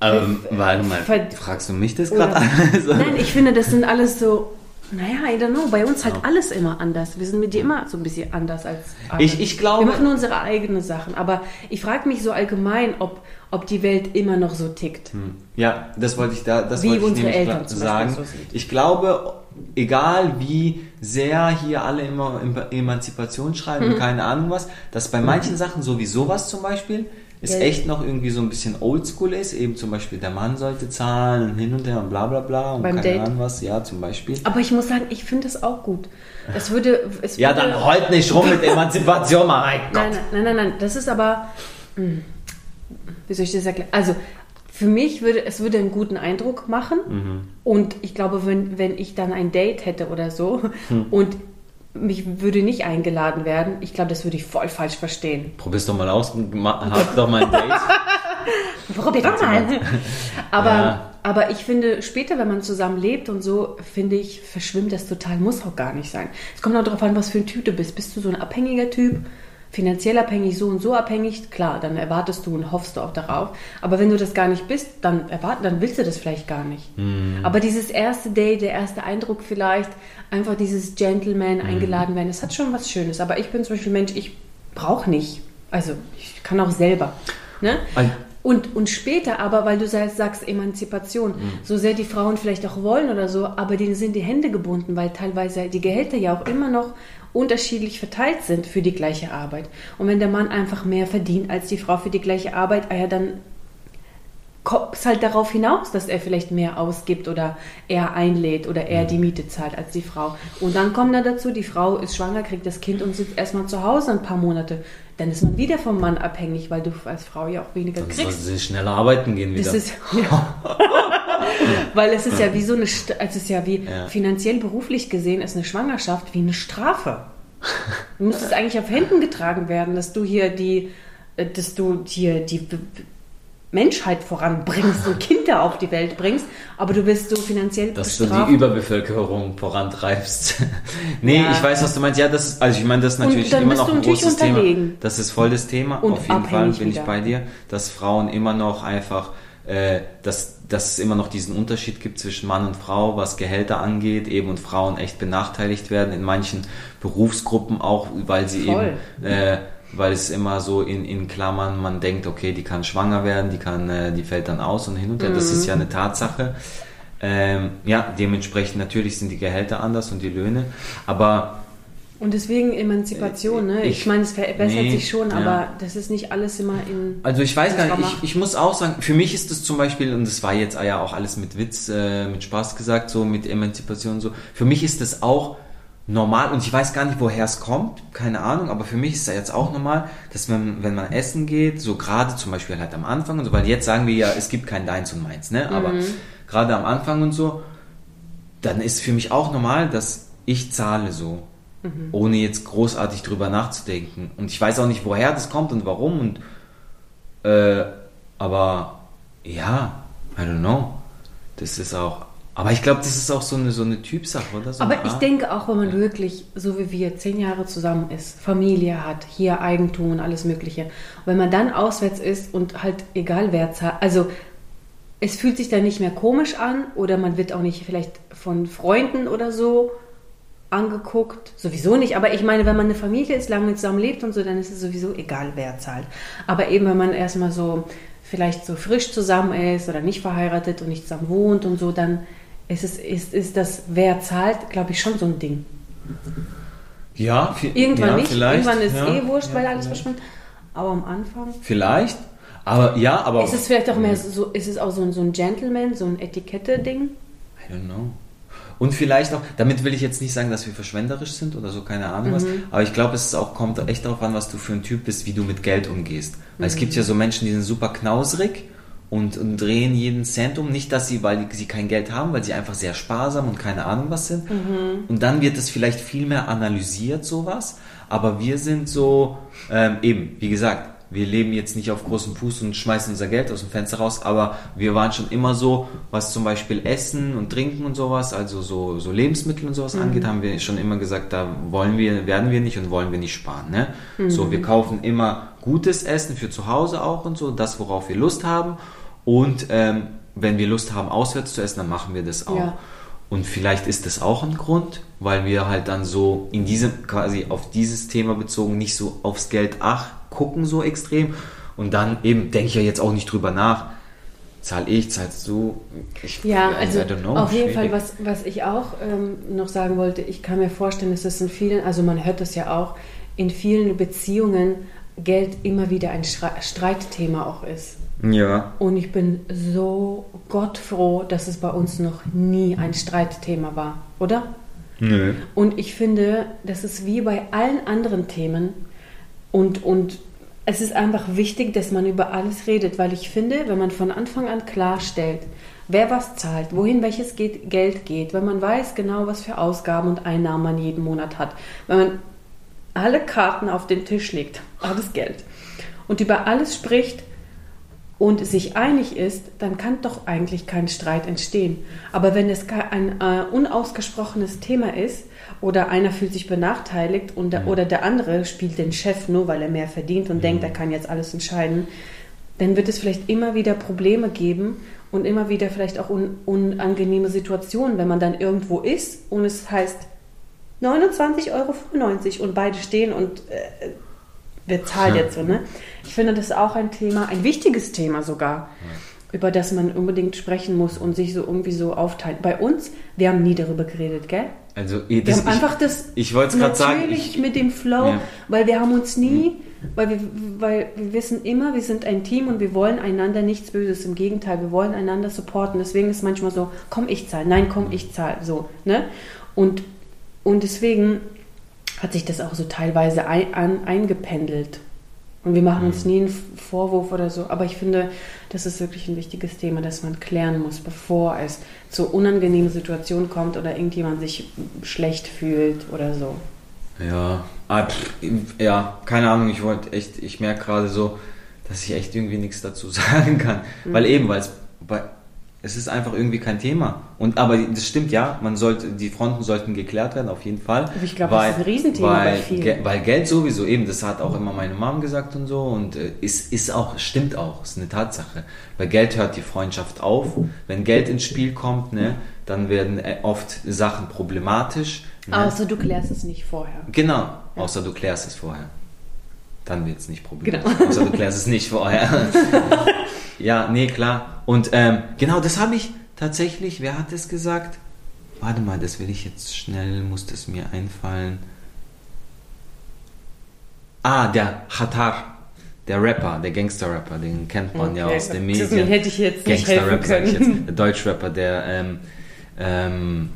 Ähm, warte mal, fragst du mich das gerade? <laughs> Also- Nein, ich finde, das sind alles so. Naja, I don't know. Bei uns halt alles immer anders. Wir sind mit dir immer so ein bisschen anders als andere. Ich- ich glaube- Wir machen unsere eigenen Sachen. Aber ich frage mich so allgemein, ob, ob die Welt immer noch so tickt. Ja, das wollte ich da, das Wie wollte ich Eltern sagen. So ich glaube, egal wie sehr hier alle immer Em- Emanzipation schreiben Mhm. und keine Ahnung was, dass bei manchen Sachen, so wie sowas zum Beispiel, es Geld. echt noch irgendwie so ein bisschen oldschool ist. Eben zum Beispiel, der Mann sollte zahlen und hin und her und bla bla bla und Beim keine Date. Ahnung was. Ja, zum Beispiel. Aber ich muss sagen, ich finde das auch gut. Es würde. Es Ja, würde, dann heult nicht rum mit <laughs> Emanzipation, mein Gott. Nein, nein, nein, nein. Das ist aber. hm, Wie soll ich das erklären? Also, für mich würde es würde einen guten Eindruck machen. Mhm. Und ich glaube, wenn, wenn ich dann ein Date hätte oder so Hm. und mich würde nicht eingeladen werden, ich glaube, das würde ich voll falsch verstehen. Probier's doch mal aus, hab doch mal ein Date. <laughs> Probier doch mal. <laughs> Aber, Ja. aber ich finde, später, wenn man zusammen lebt und so, finde ich, verschwimmt das total. Muss auch gar nicht sein. Es kommt auch darauf an, was für ein Typ du bist. Bist du so ein abhängiger Typ? Finanziell abhängig, so und so abhängig, klar, dann erwartest du und hoffst du auch darauf. Aber wenn du das gar nicht bist, dann erwarten, dann willst du das vielleicht gar nicht. Aber dieses erste Date, der erste Eindruck vielleicht, einfach dieses Gentleman eingeladen werden, das hat schon was Schönes. Aber ich bin zum Beispiel Mensch, ich brauche nicht. Also ich kann auch selber. Ne? Und, und später aber, weil du sagst, sagst Emanzipation, so sehr die Frauen vielleicht auch wollen oder so, aber denen sind die Hände gebunden, weil teilweise die Gehälter ja auch immer noch unterschiedlich verteilt sind für die gleiche Arbeit. Und wenn der Mann einfach mehr verdient als die Frau für die gleiche Arbeit, ah ja, dann kommt es halt darauf hinaus, dass er vielleicht mehr ausgibt oder er einlädt oder er die Miete zahlt als die Frau. Und dann kommt dann dazu, die Frau ist schwanger, kriegt das Kind und sitzt erstmal zu Hause ein paar Monate. Dann ist man wieder vom Mann abhängig, weil du als Frau ja auch weniger Dann kriegst. sie schneller arbeiten gehen wieder. Das ist, <laughs> ja. <laughs> Weil es ist ja wie so eine, es ist ja wie Ja. finanziell beruflich gesehen ist eine Schwangerschaft wie eine Strafe. Du müsstest eigentlich auf Händen getragen werden, dass du hier die, äh, dass du hier die Menschheit voranbringst und <laughs> Kinder auf die Welt bringst, aber du bist so finanziell dass du bestraft. die Überbevölkerung vorantreibst. <laughs> nee, Ja. ich weiß, was du meinst. Ja, das ist, also ich meine, das ist natürlich immer noch du ein großes Thema. Das ist voll das Thema. Und Auf jeden Fall bin ich wieder. bei dir, dass Frauen immer noch einfach, äh, dass, dass es immer noch diesen Unterschied gibt zwischen Mann und Frau, was Gehälter angeht, eben und Frauen echt benachteiligt werden in manchen Berufsgruppen auch, weil sie Voll. eben äh, weil es immer so in, in Klammern, man denkt, okay, die kann schwanger werden, die kann, äh, die fällt dann aus und hin und her. Das Mhm. ist ja eine Tatsache. Ähm, ja, dementsprechend natürlich sind die Gehälter anders und die Löhne, aber Und deswegen Emanzipation, ne? Ich, Ich- meine, es verbessert nee, sich schon, ja. aber das ist nicht alles immer in. also ich weiß gar nicht, ich, ich muss auch sagen, für mich ist das zum Beispiel, und das war jetzt ja auch alles mit Witz, äh, mit Spaß gesagt, so mit Emanzipation und so, für mich ist das auch normal und ich weiß gar nicht, woher es kommt, keine Ahnung, aber für mich ist es jetzt auch normal, dass wenn, wenn man essen geht, so gerade zum Beispiel halt am Anfang und so, weil jetzt sagen wir ja, es gibt kein Deins und Meins, ne? Aber gerade am Anfang und so, dann ist für mich auch normal, dass ich zahle so, ohne jetzt großartig drüber nachzudenken. Und ich weiß auch nicht, woher das kommt und warum und äh, aber ja, I don't know. Das ist auch. Aber ich glaube, das ist auch so eine, so eine Typsache, oder? So Aber ich denke auch, wenn man wirklich, so wie wir, zehn Jahre zusammen ist, Familie hat, hier Eigentum und alles Mögliche, wenn man dann auswärts ist und halt egal wer zahlt, also es fühlt sich dann nicht mehr komisch an oder man wird auch nicht vielleicht von Freunden oder so angeguckt, sowieso nicht, aber ich meine, wenn man eine Familie ist, lange zusammen lebt und so, dann ist es sowieso egal, wer zahlt. Aber eben, wenn man erstmal so vielleicht so frisch zusammen ist oder nicht verheiratet und nicht zusammen wohnt und so, dann es ist, ist das, wer zahlt, glaube ich, schon so ein Ding. Ja, vi- Irgendwann ja, nicht, vielleicht, irgendwann ist ja, eh wurscht, ja, weil alles verschwindet. Aber am Anfang Vielleicht. Aber ja, aber. ist es vielleicht auch mehr so, ist es auch so ein, so ein Gentleman, so ein Etikette-Ding. I don't know. Und vielleicht auch, damit will ich jetzt nicht sagen, dass wir verschwenderisch sind oder so, keine Ahnung was, Mhm. aber ich glaube, es auch, kommt echt darauf an, was du für ein Typ bist, wie du mit Geld umgehst. Weil es Mhm. gibt ja so Menschen, die sind super knausrig und, und drehen jeden Cent um. Nicht, dass sie, weil sie kein Geld haben, weil sie einfach sehr sparsam und keine Ahnung was sind. Mhm. Und dann wird es vielleicht viel mehr analysiert, sowas. Aber wir sind so, ähm, eben, wie gesagt, wir leben jetzt nicht auf großem Fuß und schmeißen unser Geld aus dem Fenster raus, aber wir waren schon immer so, was zum Beispiel Essen und Trinken und sowas, also so, so Lebensmittel und sowas angeht, haben wir schon immer gesagt, da wollen wir, werden wir nicht und wollen wir nicht sparen. Ne? So, wir kaufen immer gutes Essen für zu Hause auch und so, das, worauf wir Lust haben. Und ähm, wenn wir Lust haben, auswärts zu essen, dann machen wir das auch. Ja. Und vielleicht ist das auch ein Grund, weil wir halt dann so in diesem, quasi auf dieses Thema bezogen, nicht so aufs Geld ach gucken so extrem. Und dann eben denke ich ja jetzt auch nicht drüber nach, zahl ich, zahlst du. Ich, Ja, also know, auf jeden schwierig. Fall, was, was ich auch ähm, noch sagen wollte, ich kann mir vorstellen, dass es in vielen, also man hört das ja auch, in vielen Beziehungen Geld immer wieder ein Schre- Streitthema auch ist. Ja. Und ich bin so gottfroh, dass es bei uns noch nie ein Streitthema war, oder? Nö. Und ich finde, das ist wie bei allen anderen Themen und, und es ist einfach wichtig, dass man über alles redet, weil ich finde, wenn man von Anfang an klarstellt, wer was zahlt, wohin welches geht, Geld geht, wenn man weiß genau, was für Ausgaben und Einnahmen man jeden Monat hat, wenn man alle Karten auf den Tisch legt, alles Geld und über alles spricht, und sich einig ist, dann kann doch eigentlich kein Streit entstehen. Aber wenn es ein äh, unausgesprochenes Thema ist oder einer fühlt sich benachteiligt und der, oder der andere spielt den Chef nur, weil er mehr verdient und denkt, er kann jetzt alles entscheiden, dann wird es vielleicht immer wieder Probleme geben und immer wieder vielleicht auch un unangenehme Situationen, wenn man dann irgendwo ist und es heißt 29,95 Euro und beide stehen und äh, wer zahlt jetzt so, ne? Ich finde, das ist auch ein Thema, ein wichtiges Thema sogar, über das man unbedingt sprechen muss und sich so irgendwie so aufteilen. Bei uns, wir haben nie darüber geredet, gell? Also, eh, Wir das, haben einfach das ich wollte es gerade sagen, natürlich ich- mit dem Flow, Ja. weil wir haben uns nie Weil wir, weil wir wissen immer, wir sind ein Team und wir wollen einander nichts Böses. Im Gegenteil, wir wollen einander supporten. Deswegen ist manchmal so, komm, ich zahle. Nein, komm, ich zahle. So, ne? Und, und deswegen hat sich das auch so teilweise ein, an, eingependelt. Und wir machen uns nie einen Vorwurf oder so. Aber ich finde, das ist wirklich ein wichtiges Thema, das man klären muss, bevor es zu unangenehmen Situationen kommt oder irgendjemand sich schlecht fühlt oder so. Ja, ah, pff, ja, keine Ahnung, ich wollte echt, ich merke gerade so, dass ich echt irgendwie nichts dazu <laughs> sagen kann. Mhm. Weil eben, weil es bei es ist einfach irgendwie kein Thema. Und aber das stimmt ja, man sollte, die Fronten sollten geklärt werden, auf jeden Fall. Aber ich glaube, das ist ein Riesenthema weil, bei vielen. Weil Geld sowieso eben, das hat auch immer meine Mom gesagt und so und äh, ist, ist auch, stimmt auch, ist eine Tatsache. Weil Geld hört die Freundschaft auf. Wenn Geld ins Spiel kommt, ne, dann werden äh, oft Sachen problematisch. Ne? Außer du klärst es nicht vorher. Genau, ja. außer du klärst es vorher. Dann wird es nicht problematisch. Genau. Außer du klärst es nicht vorher. <laughs> Ja, nee, klar. Und ähm, genau, das habe ich tatsächlich, wer hat das gesagt? Warte mal, das will ich jetzt schnell, muss das mir einfallen. Ah, der Khatar, der Rapper, der Gangster-Rapper, den kennt man okay. ja aus den Medien. Den hätte ich jetzt nicht helfen können. Der Deutsch-Rapper, der ähm, ähm,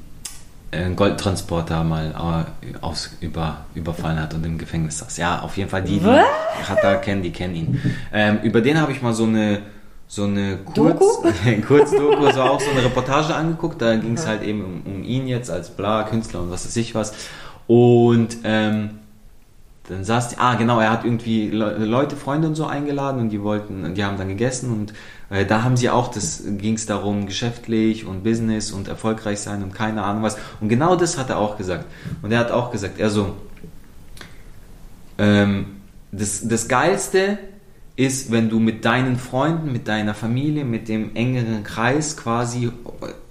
einen Goldtransporter mal äh, aus, über, überfallen hat und im Gefängnis saß. Ja, auf jeden Fall die, die Khatar kennen, die kennen ihn. Ähm, über den habe ich mal so eine so eine Kurz, <laughs> Kurzdoku, so auch so eine Reportage angeguckt. Da ging es ja. halt eben um, um, ihn jetzt als bla Künstler und was weiß ich was. Und ähm, dann saß die, ah genau, er hat irgendwie Leute, Freunde und so eingeladen und die wollten, die haben dann gegessen und äh, da haben sie auch, das ging es darum, geschäftlich und Business und erfolgreich sein und keine Ahnung was. Und genau das hat er auch gesagt. Und er hat auch gesagt, er so, ähm, das, das Geilste ist, wenn du mit deinen Freunden, mit deiner Familie, mit dem engeren Kreis quasi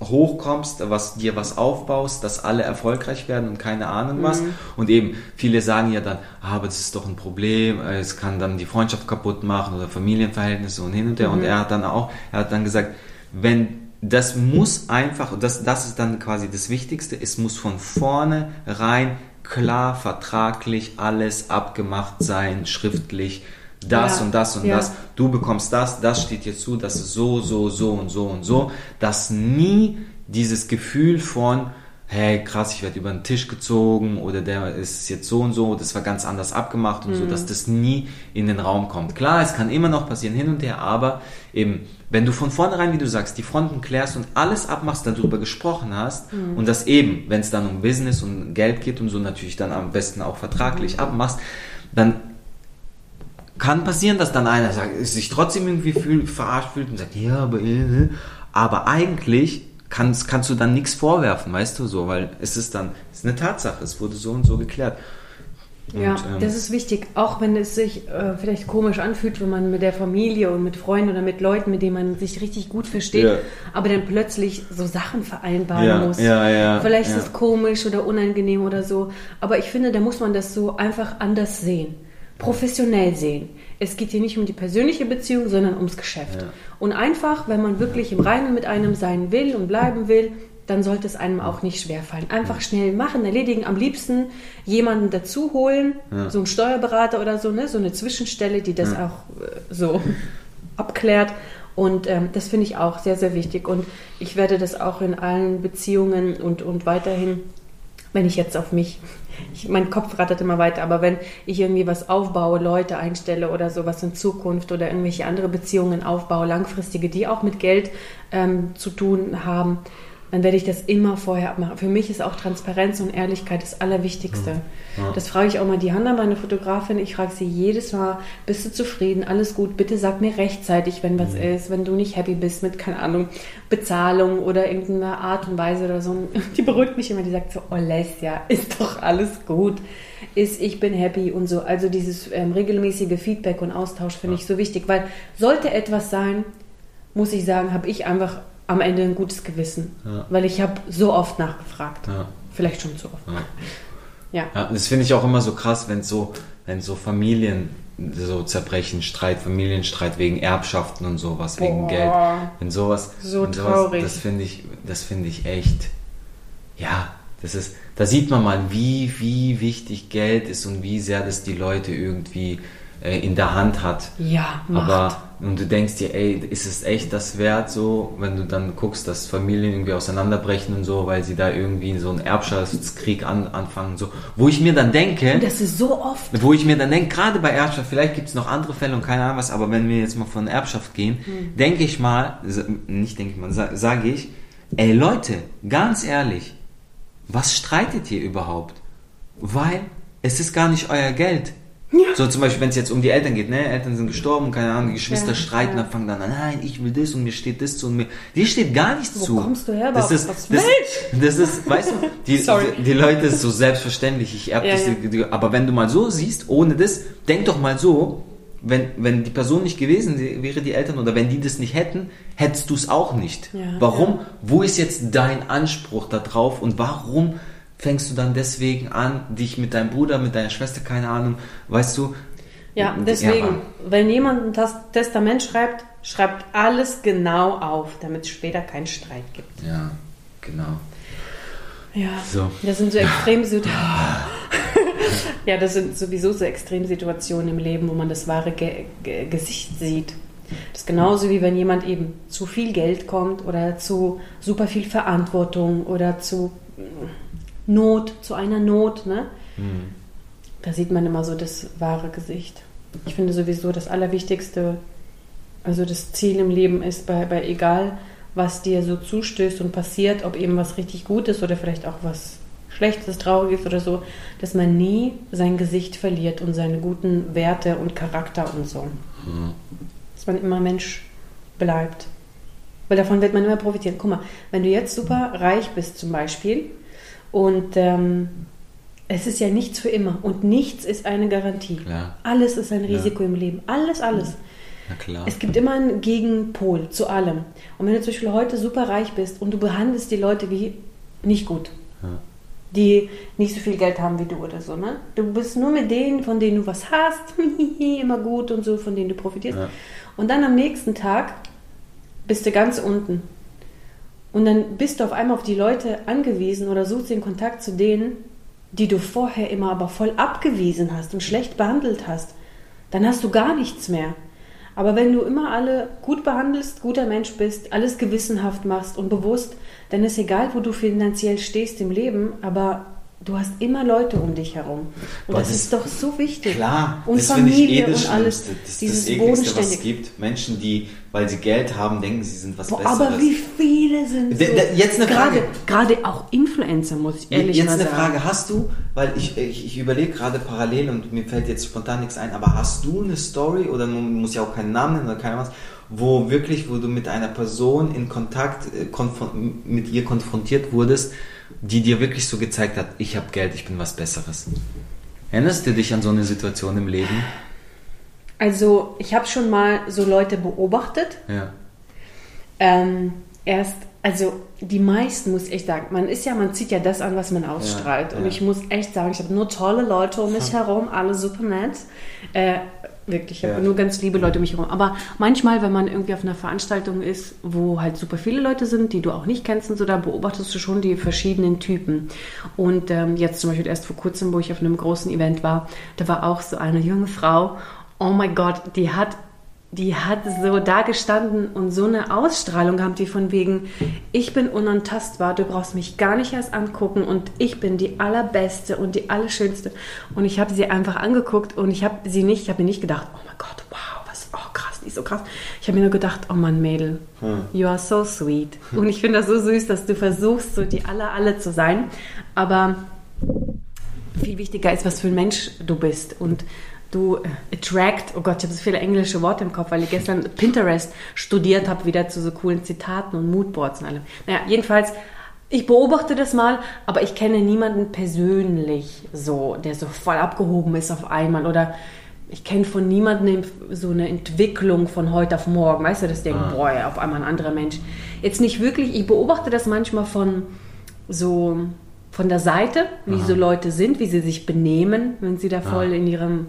hochkommst, was dir was aufbaust, dass alle erfolgreich werden und keine Ahnung was. Mhm. Und eben, viele sagen ja dann, ah, aber das ist doch ein Problem, es kann dann die Freundschaft kaputt machen oder Familienverhältnisse und hin und her. Mhm. Und er hat dann auch, er hat dann gesagt, wenn das muss einfach, das, das ist dann quasi das Wichtigste, es muss von vorne rein klar, vertraglich alles abgemacht sein, schriftlich das ja. und das und ja. das, du bekommst das, das steht dir zu, das ist so, so, so und so und so, dass nie dieses Gefühl von, hey krass, ich werde über den Tisch gezogen oder der ist jetzt so und so, das war ganz anders abgemacht und mhm. so, dass das nie in den Raum kommt. Klar, es kann immer noch passieren hin und her, aber eben, wenn du von vornherein, wie du sagst, die Fronten klärst und alles abmachst, darüber gesprochen hast mhm. und das eben, wenn es dann um Business und Geld geht und so natürlich dann am besten auch vertraglich mhm. abmachst, dann kann passieren, dass dann einer sagt, sich trotzdem irgendwie fühl, verarscht fühlt und sagt, ja, aber, äh, aber eigentlich kannst, kannst du dann nichts vorwerfen, weißt du so, weil es ist dann, es ist eine Tatsache, es wurde so und so geklärt. Und, ja, ähm, das ist wichtig, auch wenn es sich äh, vielleicht komisch anfühlt, wenn man mit der Familie und mit Freunden oder mit Leuten, mit denen man sich richtig gut versteht, ja. aber dann plötzlich so Sachen vereinbaren ja, muss. Ja, ja, vielleicht ist es komisch oder unangenehm oder so, aber ich finde, da muss man das so einfach anders sehen professionell sehen. Es geht hier nicht um die persönliche Beziehung, sondern ums Geschäft. Ja. Und einfach, wenn man wirklich im Reinen mit einem sein will und bleiben will, dann sollte es einem auch nicht schwerfallen. Einfach schnell machen, erledigen, am liebsten jemanden dazu holen, ja. so einen Steuerberater oder so, ne? so eine Zwischenstelle, die das ja. auch äh, so <laughs> abklärt. Und ähm, das finde ich auch sehr, sehr wichtig. Und ich werde das auch in allen Beziehungen und, und weiterhin, wenn ich jetzt auf mich ich, mein Kopf rattert immer weiter, aber wenn ich irgendwie was aufbaue, Leute einstelle oder sowas in Zukunft oder irgendwelche andere Beziehungen aufbaue, langfristige, die auch mit Geld ähm, zu tun haben, dann werde ich das immer vorher abmachen. Für mich ist auch Transparenz und Ehrlichkeit das Allerwichtigste. Ja. Das frage ich auch mal die Hanna, meine Fotografin. Ich frage sie jedes Mal, bist du zufrieden? Alles gut? Bitte sag mir rechtzeitig, wenn was mhm. ist, wenn du nicht happy bist mit, keine Ahnung, Bezahlung oder irgendeiner Art und Weise oder so. <laughs> Die beruhigt mich immer, die sagt so, oh Lesja, ist doch alles gut. Ist, ich bin happy und so. Also dieses ähm, regelmäßige Feedback und Austausch finde ja. ich so wichtig, weil sollte etwas sein, muss ich sagen, habe ich einfach am Ende ein gutes Gewissen, ja. weil ich habe so oft nachgefragt. Ja. Vielleicht schon zu oft. Ja. ja. das finde ich auch immer so krass, wenn so, wenn so Familien so zerbrechen, Streit, Familienstreit wegen Erbschaften und sowas, Boah. wegen Geld. Wenn sowas. So wenn sowas, traurig. Das finde ich, das finde ich echt. Ja, das ist, da sieht man mal, wie, wie wichtig Geld ist und wie sehr das die Leute irgendwie äh, in der Hand hat. Ja, Macht. Aber und du denkst dir, ey, ist es echt das wert so, wenn du dann guckst, dass Familien irgendwie auseinanderbrechen und so, weil sie da irgendwie so einen Erbschaftskrieg an, anfangen so, wo ich mir dann denke, das ist so oft. wo ich mir dann denke, gerade bei Erbschaft, vielleicht gibt es noch andere Fälle und keine Ahnung was, aber wenn wir jetzt mal von Erbschaft gehen, Hm. denke ich mal, nicht denke ich mal, sa- sage ich, ey Leute, ganz ehrlich, was streitet ihr überhaupt? Weil es ist gar nicht euer Geld. So zum Beispiel, wenn es jetzt um die Eltern geht, ne? Eltern sind gestorben, keine Ahnung, die Geschwister Ja, streiten, dann fangen dann an, nein, ich will das und mir steht das zu und mir. Dir steht gar nichts Wo zu. kommst du her Das ist, das, das ist, weißt du, <laughs> die, die, die Leute ist so selbstverständlich, ich erb Ja, das, die- aber wenn du mal so siehst, ohne das, denk doch mal so, wenn, wenn die Person nicht gewesen wäre, die Eltern, oder wenn die das nicht hätten, hättest du es auch nicht. Warum? Wo ist jetzt dein Anspruch da drauf und warum fängst du dann deswegen an, dich mit deinem Bruder, mit deiner Schwester, keine Ahnung, weißt du? Ja, deswegen, aber- wenn jemand ein Testament schreibt, schreibt alles genau auf, damit es später keinen Streit gibt. Ja, genau. Ja, So. das sind so <laughs> Extremsituationen. <laughs> ja, das sind sowieso so Extremsituationen im Leben, wo man das wahre Ge Ge Gesicht sieht. Das ist genauso wie wenn jemand eben zu viel Geld kommt oder zu super viel Verantwortung oder zu Not, zu einer Not, ne? Da sieht man immer so das wahre Gesicht. Ich finde sowieso das Allerwichtigste, also das Ziel im Leben ist, bei, bei egal was dir so zustößt und passiert, ob eben was richtig Gutes oder vielleicht auch was Schlechtes, Trauriges oder so, dass man nie sein Gesicht verliert und seine guten Werte und Charakter und so. Dass man immer Mensch bleibt. Weil davon wird man immer profitieren. Guck mal, wenn du jetzt super reich bist zum Beispiel und ähm, es ist ja nichts für immer und nichts ist eine Garantie. Klar. Alles ist ein Risiko im Leben. Alles, alles. Na klar. Es gibt immer einen Gegenpol zu allem. Und wenn du zum Beispiel heute super reich bist und du behandelst die Leute wie nicht gut, Ja. die nicht so viel Geld haben wie du oder so, ne? Du bist nur mit denen, von denen du was hast, <laughs> immer gut und so, von denen du profitierst. Ja. Und dann am nächsten Tag bist du ganz unten. Und dann bist du auf einmal auf die Leute angewiesen oder suchst den Kontakt zu denen, die du vorher immer aber voll abgewiesen hast und schlecht behandelt hast. Dann hast du gar nichts mehr. Aber wenn du immer alle gut behandelst, guter Mensch bist, alles gewissenhaft machst und bewusst, dann ist egal, wo du finanziell stehst im Leben, aber du hast immer Leute um dich herum. Und Boah, das, das- ist doch so wichtig. Klar, und das finde ich Familie eh das und alles. Das ist dieses das Ekligste, was es gibt. Menschen, die, weil sie Geld haben, denken, sie sind was Boah, Besseres. aber wie viele sind so? Jetzt eine gerade, Frage. Gerade auch Influencer, muss ich ehrlich Jetzt mal eine sagen. Frage, hast du, weil ich, ich, ich überlege gerade parallel und mir fällt jetzt spontan nichts ein, aber hast du eine Story oder man muss ja auch keinen Namen nennen oder keine was, wo wirklich, wo du mit einer Person in Kontakt, äh, mit ihr konfrontiert wurdest, die dir wirklich so gezeigt hat, ich habe Geld, ich bin was Besseres. Erinnerst du dich an so eine Situation im Leben? Also, ich habe schon mal so Leute beobachtet. Ja. Ähm, erst, also die meisten, muss ich sagen, man ist ja, man zieht ja das an, was man ausstrahlt. Ja, Und ja. ich muss echt sagen, ich habe nur tolle Leute um mich <laughs> herum, alle super nett. Äh, wirklich, ich habe Ja. nur ganz liebe Leute um mich herum. Aber manchmal, wenn man irgendwie auf einer Veranstaltung ist, wo halt super viele Leute sind, die du auch nicht kennst und so, da beobachtest du schon die verschiedenen Typen. Und ähm, jetzt zum Beispiel erst vor kurzem, wo ich auf einem großen Event war, da war auch so eine junge Frau, oh mein Gott, die hat die hat so da gestanden und so eine Ausstrahlung gehabt, wie von wegen, ich bin unantastbar, du brauchst mich gar nicht erst angucken und ich bin die allerbeste und die allerschönste. Und ich habe sie einfach angeguckt und ich habe sie nicht, ich habe mir nicht gedacht, oh mein Gott, wow, was, oh krass, die ist so krass. Ich habe mir nur gedacht, oh Mann, Mädel, you are so sweet. Und ich finde das so süß, dass du versuchst, so die aller, alle zu sein. Aber viel wichtiger ist, was für ein Mensch du bist. Und du äh, attract, oh Gott, ich habe so viele englische Worte im Kopf, weil ich gestern Pinterest studiert habe, wieder zu so coolen Zitaten und Moodboards und allem. Naja, jedenfalls, ich beobachte das mal, aber ich kenne niemanden persönlich so, der so voll abgehoben ist auf einmal oder ich kenne von niemandem so eine Entwicklung von heute auf morgen. Weißt du, das denkt, boah, ja, auf einmal ein anderer Mensch. Jetzt nicht wirklich, ich beobachte das manchmal von so von der Seite, wie so Leute sind, wie sie sich benehmen, wenn sie da voll in ihrem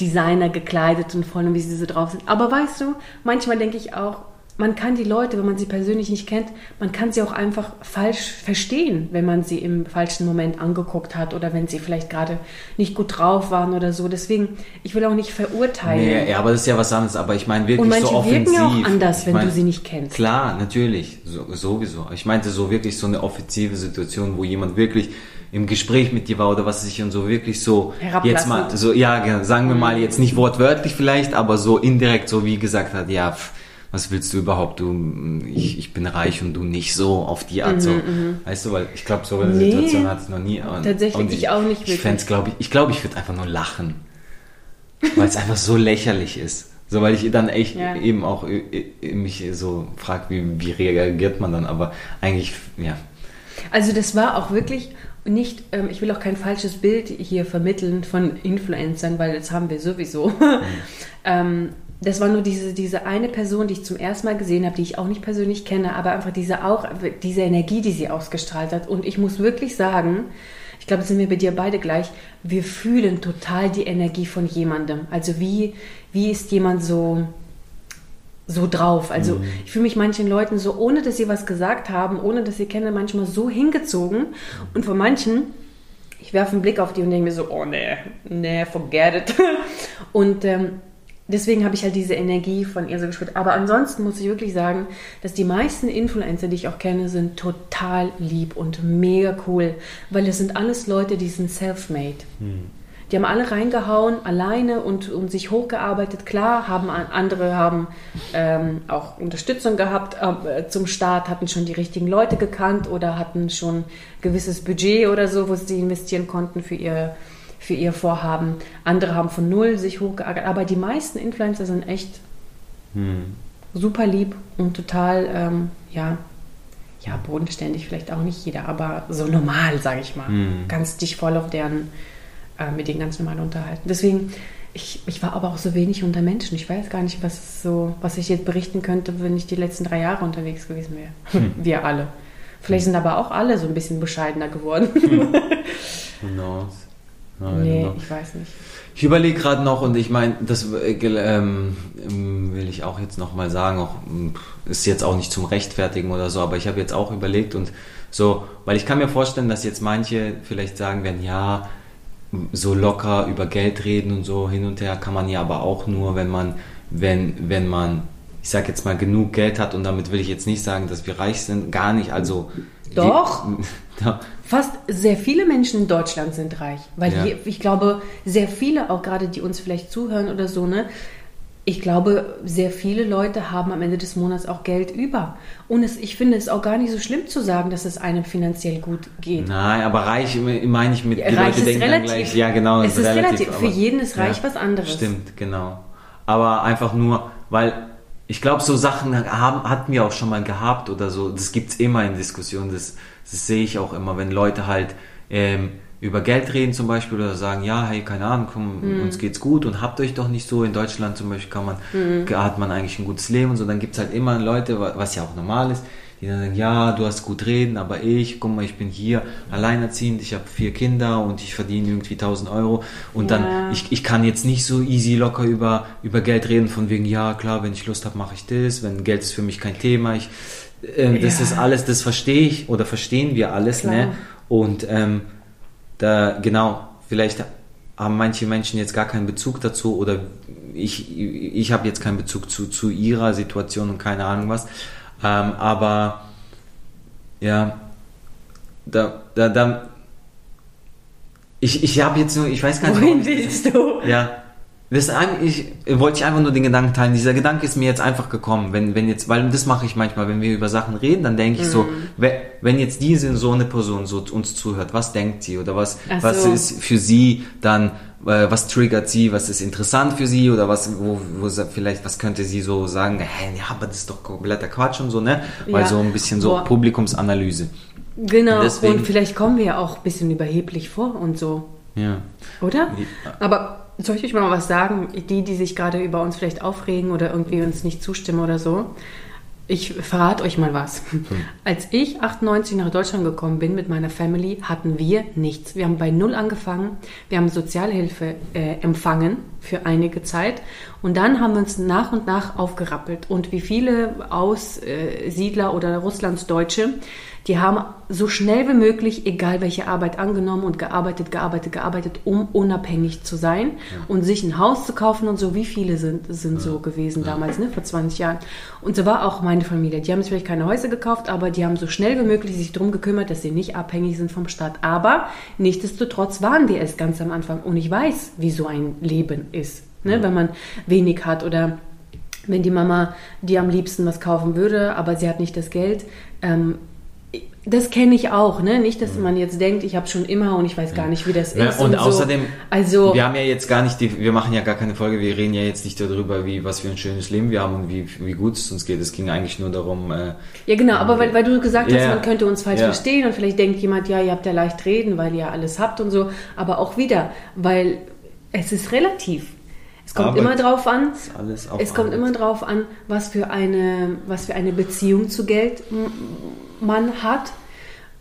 Designer gekleidet und voll und wie sie so drauf sind. Aber weißt du, manchmal denke ich auch, man kann die Leute, wenn man sie persönlich nicht kennt, man kann sie auch einfach falsch verstehen, wenn man sie im falschen Moment angeguckt hat oder wenn sie vielleicht gerade nicht gut drauf waren oder so. Deswegen, ich will auch nicht verurteilen. Nee, ja, aber das ist ja was anderes. Aber ich meine wirklich Und manche so offensiv. wirken ja auch anders, Ich wenn mein, du sie nicht kennst. Klar, natürlich, so, sowieso. Ich meinte so wirklich so eine offensive Situation, wo jemand wirklich im Gespräch mit dir war oder was ich und so wirklich so jetzt mal so ja sagen wir mal jetzt nicht wortwörtlich vielleicht, aber so indirekt so wie gesagt hat, ja, pff, was willst du überhaupt? Du, ich, ich bin reich und du nicht so auf die Art so. Weißt du, weil ich glaube, so eine Mhm, Nee, Situation hatte ich noch nie. Und, tatsächlich, und ich auch nicht Ich wirklich. fände glaube ich, ich glaube, ich würde einfach nur lachen. Weil es <laughs> einfach so lächerlich ist. So, weil ich dann echt Ja. eben auch äh, äh, mich so frage, wie, wie reagiert man dann, aber eigentlich, ja. Also das war auch wirklich nicht, ähm, ich will auch kein falsches Bild hier vermitteln von Influencern, weil das haben wir sowieso. <laughs> ähm, das war nur diese, diese eine Person, die ich zum ersten Mal gesehen habe, die ich auch nicht persönlich kenne, aber einfach diese, auch, diese Energie, die sie ausgestrahlt hat. Und ich muss wirklich sagen, ich glaube, sind wir bei dir beide gleich, wir fühlen total die Energie von jemandem. Also wie, wie ist jemand so, so drauf. Also ich fühle mich manchen Leuten so, ohne dass sie was gesagt haben, ohne dass sie kennen, manchmal so hingezogen. Und von manchen, ich werfe einen Blick auf die und denke mir so, oh nee, nee, forget it. <laughs> Und ähm, deswegen habe ich halt diese Energie von ihr so gespürt. Aber ansonsten muss ich wirklich sagen, dass die meisten Influencer, die ich auch kenne, sind total lieb und mega cool. Weil es sind alles Leute, die sind self-made. Die haben alle reingehauen, alleine und, und sich hochgearbeitet. Klar, haben an- andere haben ähm, auch Unterstützung gehabt äh, zum Start, hatten schon die richtigen Leute gekannt oder hatten schon gewisses Budget oder so, wo sie investieren konnten für ihr, für ihr Vorhaben. Andere haben von null sich hochgearbeitet. Aber die meisten Influencer sind echt super lieb und total, ähm, ja, ja, bodenständig vielleicht auch nicht jeder, aber so normal, sage ich mal. Kannst dich voll auf deren, äh, mit denen ganz normal unterhalten. Deswegen, ich, ich war aber auch so wenig unter Menschen. Ich weiß gar nicht, was so, was ich jetzt berichten könnte, wenn ich die letzten drei Jahre unterwegs gewesen wäre. <laughs> Wir alle. Vielleicht sind aber auch alle so ein bisschen bescheidener geworden. <laughs> Who knows? Nee, ich weiß nicht. Ich überlege gerade noch und ich meine, das äh, ähm, will ich auch jetzt nochmal sagen, auch, ähm, ist jetzt auch nicht zum Rechtfertigen oder so, aber ich habe jetzt auch überlegt und so, weil ich kann mir vorstellen, dass jetzt manche vielleicht sagen werden, ja, so locker über Geld reden und so hin und her kann man ja aber auch nur, wenn man, wenn, wenn man, ich sag jetzt mal, genug Geld hat und damit will ich jetzt nicht sagen, dass wir reich sind, gar nicht, also Doch. <laughs> Ja. Fast sehr viele Menschen in Deutschland sind reich, weil Ja. hier, ich glaube, sehr viele, auch gerade die uns vielleicht zuhören oder so, ne? Ich glaube, sehr viele Leute haben am Ende des Monats auch Geld über. Und es, ich finde es auch gar nicht so schlimm zu sagen, dass es einem finanziell gut geht. Nein, aber reich meine ich mit, die reich Leute ist denken dann relativ. gleich, ja genau, Es ist relativ. Für aber- jeden ist reich was anderes. Stimmt, genau. Aber einfach nur, weil ich glaube, so Sachen haben, hatten wir auch schon mal gehabt oder so. Das gibt's immer in Diskussionen. Das, das sehe ich auch immer, wenn Leute halt ähm, über Geld reden zum Beispiel oder sagen, ja, hey, keine Ahnung, komm, Mhm. uns geht's gut und habt euch doch nicht so. In Deutschland zum Beispiel kann man, Mhm. hat man eigentlich ein gutes Leben und so. Dann gibt's halt immer Leute, wa- was ja auch normal ist, die dann sagen, ja, du hast gut reden, aber ich, guck mal, ich bin hier alleinerziehend, ich habe vier Kinder und ich verdiene irgendwie 1000 Euro und Ja. dann, ich, ich kann jetzt nicht so easy locker über, über Geld reden, von wegen, ja, klar, wenn ich Lust habe, mache ich das, wenn Geld ist für mich kein Thema, ich, äh, das Ja. ist alles, das verstehe ich oder verstehen wir alles, Klar. ne? Und ähm, da, genau, vielleicht haben manche Menschen jetzt gar keinen Bezug dazu oder ich, ich habe jetzt keinen Bezug zu, zu ihrer Situation und keine Ahnung was. Ähm, aber ja, da, da, da ich, ich habe jetzt nur, ich weiß gar nicht, Wohin willst du? ja. Das ich wollte ich einfach nur den Gedanken teilen. Dieser Gedanke ist mir jetzt einfach gekommen, wenn, wenn jetzt, weil das mache ich manchmal, wenn wir über Sachen reden, dann denke ich so, Mhm. we- wenn jetzt diese so eine Person so uns zuhört, was denkt sie oder was, Ach was so. ist für sie dann, äh, was triggert sie, was ist interessant für sie oder was, wo, wo vielleicht, was könnte sie so sagen, hey, ja, aber das ist doch kompletter Quatsch und so, ne? Weil Ja. so ein bisschen so Boah. Publikumsanalyse. Genau, Deswegen- und vielleicht kommen wir ja auch ein bisschen überheblich vor und so. Ja. Oder? Ja. Aber soll ich euch mal was sagen? Die, die sich gerade über uns vielleicht aufregen oder irgendwie uns nicht zustimmen oder so. Ich verrate euch mal was. Als ich 98 nach Deutschland gekommen bin mit meiner Family, hatten wir nichts. Wir haben bei Null angefangen. Wir haben Sozialhilfe äh, empfangen für einige Zeit. Und dann haben wir uns nach und nach aufgerappelt. Und wie viele Aussiedler oder Russlandsdeutsche, die haben so schnell wie möglich, egal welche Arbeit angenommen und gearbeitet, gearbeitet, gearbeitet, um unabhängig zu sein ja. und sich ein Haus zu kaufen und so. Wie viele sind, sind ja. so gewesen ja. damals, ne, vor 20 Jahren. Und so war auch meine Familie. Die haben sich vielleicht keine Häuser gekauft, aber die haben so schnell wie möglich sich darum gekümmert, dass sie nicht abhängig sind vom Staat. Aber nichtsdestotrotz waren wir es ganz am Anfang. Und ich weiß, wie so ein Leben ist, ne, wenn man wenig hat oder wenn die Mama dir am liebsten was kaufen würde, aber sie hat nicht das Geld. Ähm, das kenne ich auch, ne? Nicht, dass man jetzt denkt, ich habe schon immer und ich weiß gar nicht, wie das ja, ist. Und, und außerdem, so. also, wir haben ja jetzt gar nicht, die, wir machen ja gar keine Folge, wir reden ja jetzt nicht darüber, wie was für ein schönes Leben wir haben und wie, wie gut es uns geht. Es ging eigentlich nur darum. Äh, ja, genau, aber weil, weil du gesagt hast, man könnte uns falsch ja. verstehen und vielleicht denkt jemand, ja, ihr habt ja leicht reden, weil ihr alles habt und so. Aber auch wieder, weil es ist relativ. Es kommt Arbeit, immer drauf an. es Arbeit. kommt immer drauf an, was für eine, was für eine Beziehung zu Geld man hat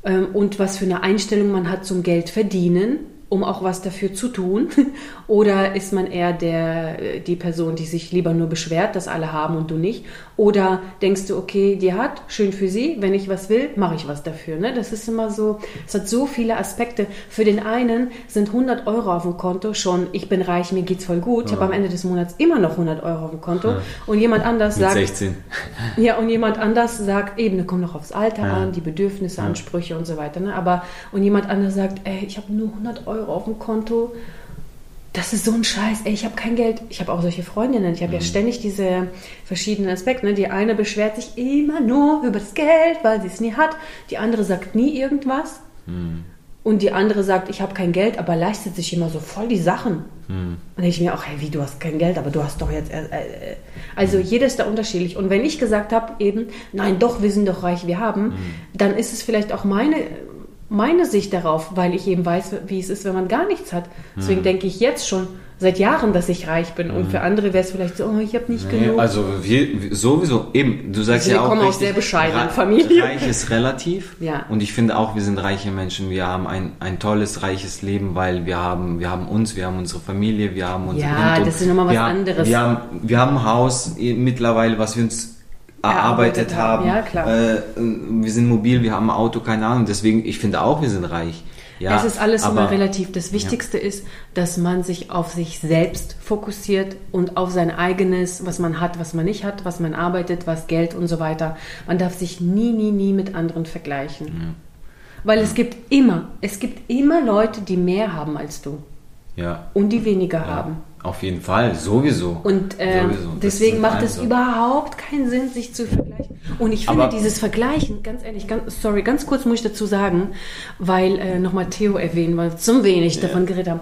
ähm, und was für eine Einstellung man hat zum Geld verdienen um auch was dafür zu tun? <laughs> Oder ist man eher der, die Person, die sich lieber nur beschwert, dass alle haben und du nicht? Oder denkst du, okay, die hat, schön für sie, wenn ich was will, mache ich was dafür. Ne? Das ist immer so, es hat so viele Aspekte. Für den einen sind 100 Euro auf dem Konto schon, ich bin reich, mir geht's voll gut. Ich habe am Ende des Monats immer noch 100 Euro auf dem Konto. Ja. Und jemand anders Mit sagt... 16. Ja, und jemand anders sagt, eben, da kommt noch aufs Alter ja. an, die Bedürfnisse, Ansprüche und so weiter. Ne? Aber, und jemand anders sagt, ey, ich habe nur 100 Euro Euro auf dem Konto. Das ist so ein Scheiß. Ey, ich habe kein Geld. Ich habe auch solche Freundinnen. Ich habe mhm. ja ständig diese verschiedenen Aspekte. Ne? Die eine beschwert sich immer nur über das Geld, weil sie es nie hat. Die andere sagt nie irgendwas. Mhm. Und die andere sagt, ich habe kein Geld, aber leistet sich immer so voll die Sachen. Mhm. Und ich mir auch, hey, wie, du hast kein Geld, aber du hast doch jetzt. Äh, äh. Also mhm. jeder ist da unterschiedlich. Und wenn ich gesagt habe, eben, nein, doch, wir sind doch reich, wir haben, mhm. dann ist es vielleicht auch meine meine Sicht darauf, weil ich eben weiß, wie es ist, wenn man gar nichts hat. Deswegen hm. denke ich jetzt schon seit Jahren, dass ich reich bin. Und hm. für andere wäre es vielleicht so, oh, ich habe nicht nee, genug. Also wir, sowieso, eben, du sagst also ja auch. Wir kommen aus sehr bescheidenen Familien. Reich ist relativ. <laughs> Ja. Und ich finde auch, wir sind reiche Menschen. Wir haben ein, ein tolles, reiches Leben, weil wir haben, wir haben uns, wir haben unsere Familie, wir haben unsere Ja, Hund das ist nochmal was wir anderes. Wir haben, wir haben ein Haus mittlerweile, was wir uns erarbeitet haben. Ja, klar. Äh, wir sind mobil, wir haben ein Auto, keine Ahnung. Deswegen, ich finde auch, wir sind reich. Ja, es ist alles aber, immer relativ. Das Wichtigste ja. ist, dass man sich auf sich selbst fokussiert und auf sein eigenes, was man hat, was man nicht hat, was man arbeitet, was Geld und so weiter. Man darf sich nie, nie, nie mit anderen vergleichen. Ja. Weil es gibt immer, es gibt immer Leute, die mehr haben als du. Ja. Und die weniger haben. Auf jeden Fall, sowieso. Und äh, sowieso. deswegen macht es so. überhaupt keinen Sinn, sich zu vergleichen. Und ich finde Aber dieses Vergleichen, ganz ehrlich, ganz, sorry, ganz kurz muss ich dazu sagen, weil äh, nochmal Theo erwähnen, weil wir zum wenig ja. davon geredet haben.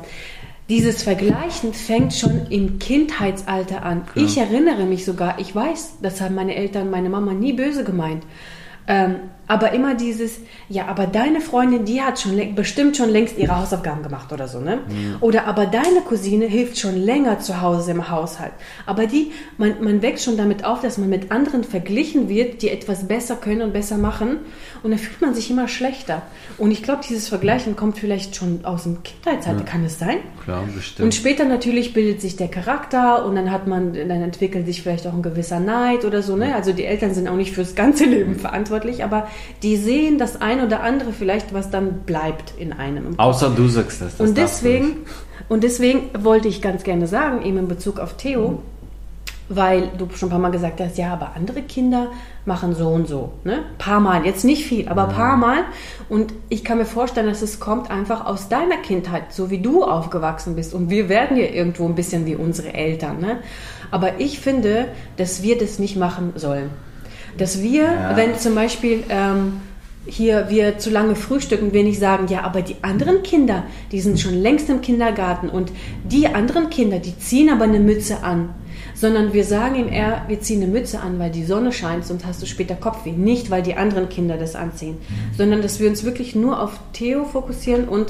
Dieses Vergleichen fängt schon im Kindheitsalter an. Klar. Ich erinnere mich sogar, ich weiß, das haben meine Eltern, meine Mama nie böse gemeint. Ähm, aber immer dieses, ja, aber deine Freundin, die hat schon bestimmt schon längst ihre Hausaufgaben gemacht oder so, ne? Mhm. Oder aber deine Cousine hilft schon länger zu Hause im Haushalt. Aber die, man, man wächst schon damit auf, dass man mit anderen verglichen wird, die etwas besser können und besser machen. Und dann fühlt man sich immer schlechter. Und ich glaube, dieses Vergleichen kommt vielleicht schon aus dem Kindheitsalter. Ja. Kann es sein? Klar, bestimmt. Und später natürlich bildet sich der Charakter und dann hat man, dann entwickelt sich vielleicht auch ein gewisser Neid oder so, ne? Also die Eltern sind auch nicht fürs ganze Leben verantwortlich, aber die sehen das ein oder andere vielleicht, was dann bleibt in einem. Außer du sagst das. das und deswegen, und deswegen wollte ich ganz gerne sagen, eben in Bezug auf Theo, mhm. weil du schon ein paar Mal gesagt hast, ja, aber andere Kinder machen so und so. Ne? Paar Mal, jetzt nicht viel, aber mhm. paar Mal. Und ich kann mir vorstellen, dass es kommt einfach aus deiner Kindheit, so wie du aufgewachsen bist. Und wir werden ja irgendwo ein bisschen wie unsere Eltern. Ne? Aber ich finde, dass wir das nicht machen sollen. Dass wir, ja. wenn zum Beispiel ähm, hier wir zu lange frühstücken, wir nicht sagen, ja, aber die anderen Kinder, die sind schon längst im Kindergarten und die anderen Kinder, die ziehen aber eine Mütze an. Sondern wir sagen ihm eher, wir ziehen eine Mütze an, weil die Sonne scheint, sonst hast du später Kopfweh. Nicht, weil die anderen Kinder das anziehen. Sondern, dass wir uns wirklich nur auf Theo fokussieren und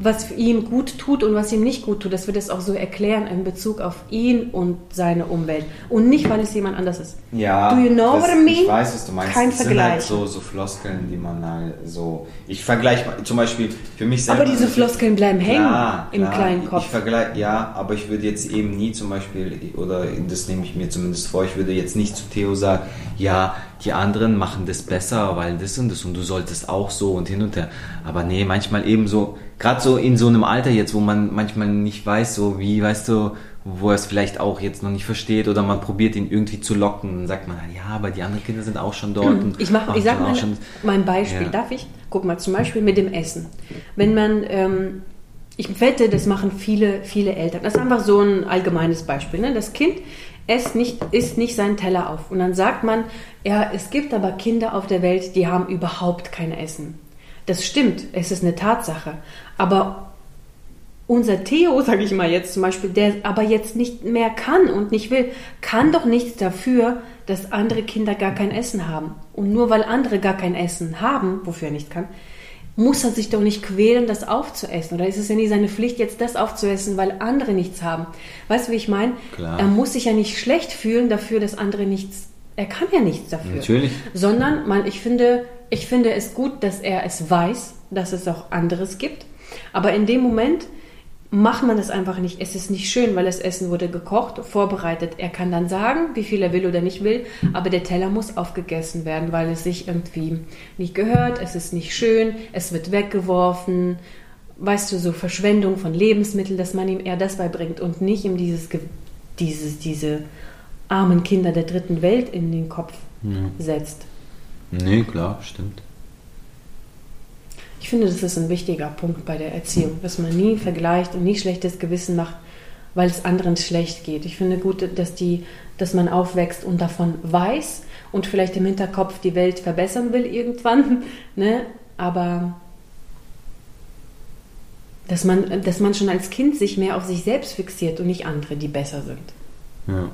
was ihm gut tut und was ihm nicht gut tut, dass wir das auch so erklären in Bezug auf ihn und seine Umwelt. Und nicht, weil es jemand anders ist. Ja, Do you know das, what I mean? ich weiß, was du meinst. Kein das sind halt Vergleich. so, so Floskeln, die man halt so... Ich vergleiche zum Beispiel für mich selber... Aber diese Floskeln bleiben hängen Klar, im klar. kleinen Ich Kopf. vergleiche, ja, aber ich würde jetzt eben nie zum Beispiel, oder das nehme ich mir zumindest vor, ich würde jetzt nicht zu Theo sagen, ja, die anderen machen das besser, weil das und das und du solltest auch so und hin und her. Aber nee, manchmal eben so, gerade so in so einem Alter jetzt, wo man manchmal nicht weiß, so wie, weißt du, wo er es vielleicht auch jetzt noch nicht versteht oder man probiert ihn irgendwie zu locken, dann sagt man, ja, aber die anderen Kinder sind auch schon dort. und Ich, mach, ich sag mal schon- mein Beispiel, Ja. darf ich? Guck mal, zum Beispiel mit dem Essen. Wenn man, ähm, ich wette, das machen viele, viele Eltern. Das ist einfach so ein allgemeines Beispiel. Ne? Das Kind isst nicht, isst nicht seinen Teller auf. Und dann sagt man, ja, es gibt aber Kinder auf der Welt, die haben überhaupt kein Essen. Das stimmt, es ist eine Tatsache. Aber unser Theo, <laughs> sage ich mal jetzt zum Beispiel, der aber jetzt nicht mehr kann und nicht will, kann doch nichts dafür, dass andere Kinder gar kein Essen haben. Und nur weil andere gar kein Essen haben, wofür er nicht kann, muss er sich doch nicht quälen, das aufzuessen. Oder ist es ja nie seine Pflicht, jetzt das aufzuessen, weil andere nichts haben? Weißt du, wie ich meine? Er muss sich ja nicht schlecht fühlen dafür, dass andere nichts, er kann ja nichts dafür. Natürlich. Sondern, man, ich finde, ich finde es gut, dass er es weiß, dass es auch anderes gibt. Aber in dem Moment macht man es einfach nicht. Es ist nicht schön, weil das Essen wurde gekocht, vorbereitet. Er kann dann sagen, wie viel er will oder nicht will, aber der Teller muss aufgegessen werden, weil es sich irgendwie nicht gehört, es ist nicht schön, es wird weggeworfen. Weißt du, so Verschwendung von Lebensmitteln, dass man ihm eher das beibringt und nicht ihm dieses, dieses, diese armen Kinder der dritten Welt in den Kopf setzt. Nee, klar, stimmt. Ich finde, das ist ein wichtiger Punkt bei der Erziehung, dass man nie vergleicht und nie schlechtes Gewissen macht, weil es anderen schlecht geht. Ich finde gut, dass, die, dass man aufwächst und davon weiß und vielleicht im Hinterkopf die Welt verbessern will irgendwann, <laughs> ne? aber dass man, dass man schon als Kind sich mehr auf sich selbst fixiert und nicht andere, die besser sind. Ja.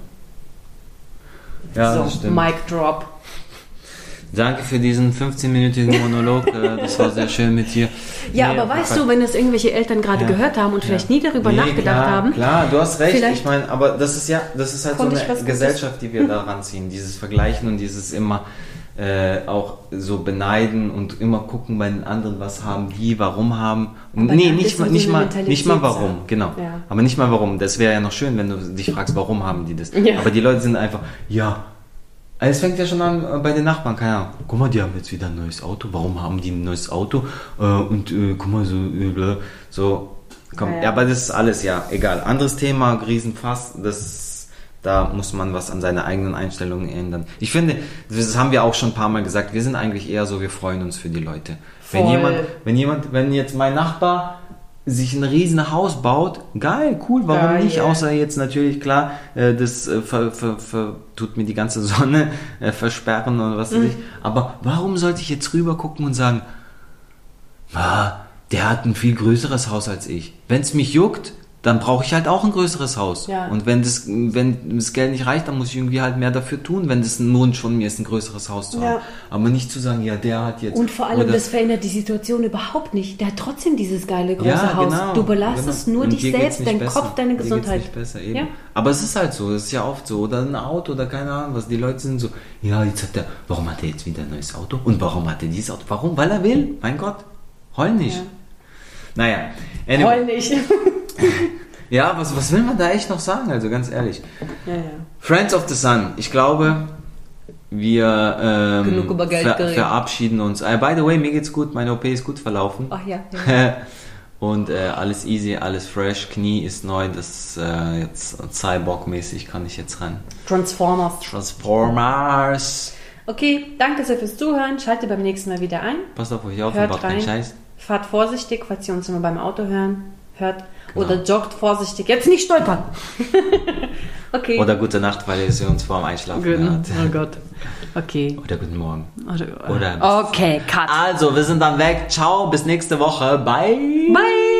Ja, das so, stimmt. Mic Drop. Danke für diesen 15-minütigen Monolog. äh, Das war sehr schön mit dir. Ja, Nee, aber weißt du, wenn das irgendwelche Eltern gerade Ja, gehört haben und vielleicht ja. nie darüber Nee, nachgedacht klar, haben, Klar, du hast recht. Vielleicht- Ich meine, aber das ist ja, das ist halt so eine? Gesellschaft, die wir da ranziehen. Dieses Vergleichen und dieses immer äh, auch so beneiden und immer gucken bei den anderen, was haben die, warum haben. Aber nee, nicht mal, nicht mal, nicht mal warum, genau. Ja. Aber nicht mal warum. Das wäre ja noch schön, wenn du dich fragst, warum haben die das. Ja. Aber die Leute sind einfach, ja. Es fängt ja schon an äh, bei den Nachbarn, keine Ahnung. Guck mal, die haben jetzt wieder ein neues Auto. Warum haben die ein neues Auto? Äh, und äh, guck mal, so, äh, so komm. Ja, Ja, ja. aber das ist alles, ja, egal. Anderes Thema, Riesenfass, das, da muss man was an seiner eigenen Einstellung ändern. Ich finde, das haben wir auch schon ein paar Mal gesagt, wir sind eigentlich eher so, wir freuen uns für die Leute. Wenn Voll. jemand, wenn jemand, wenn jetzt mein Nachbar sich ein riesen Haus baut, geil, cool, warum Geil. nicht? Außer jetzt natürlich, klar, äh, das äh, ver, ver, ver, tut mir die ganze <laughs> Sonne äh, versperren oder was weiß Mhm. ich. Aber warum sollte ich jetzt rüber gucken und sagen, ah, der hat ein viel größeres Haus als ich. Wenn es mich juckt, dann brauche ich halt auch ein größeres Haus. Ja. Und wenn das, wenn das Geld nicht reicht, dann muss ich irgendwie halt mehr dafür tun, wenn das ein Wunsch von mir ist, ein größeres Haus zu Ja. haben. Aber nicht zu sagen, ja, der hat jetzt. Und vor allem, das verändert die Situation überhaupt nicht. Der hat trotzdem dieses geile große ja, Haus. genau, du belastest genau. nur dich selbst, nicht dein besser. Kopf, deine Gesundheit. nicht besser, eben. Aber es ist halt so, es ist ja oft so. Oder ein Auto oder keine Ahnung was. Die Leute sind so, ja, jetzt hat er, warum hat er jetzt wieder ein neues Auto? Und warum hat er dieses Auto? Warum? Weil er will. Mein Gott. Heul nicht. Ja. Naja. Anyway. Heul nicht. <laughs> Ja, was, was will man da echt noch sagen? Also ganz ehrlich. ja, ja. Friends of the Sun. Ich glaube, wir ähm, ver verabschieden uns. Äh, by the way, mir geht's gut. Meine OP ist gut verlaufen. Ach ja. ja. <laughs> Und äh, alles easy, alles fresh. Knie ist neu. Das äh, jetzt Cyborg-mäßig kann ich jetzt ran. Transformers. Transformers. Okay, danke sehr fürs Zuhören. Schaltet beim nächsten Mal wieder ein. Passt auf euch auf und Hört baut keinen. Scheiß. Fahrt vorsichtig, falls ihr uns immer beim Auto hören. Hört. Genau. Oder joggt vorsichtig. Jetzt nicht stolpern. <laughs> okay. Oder gute Nacht, weil ihr sie uns vor dem Einschlafen Guten. hört. Oh Gott. Okay. Oder guten Morgen. Oder, Oder- okay, cut. Also, wir sind dann weg. Ciao, bis nächste Woche. Bye. Bye.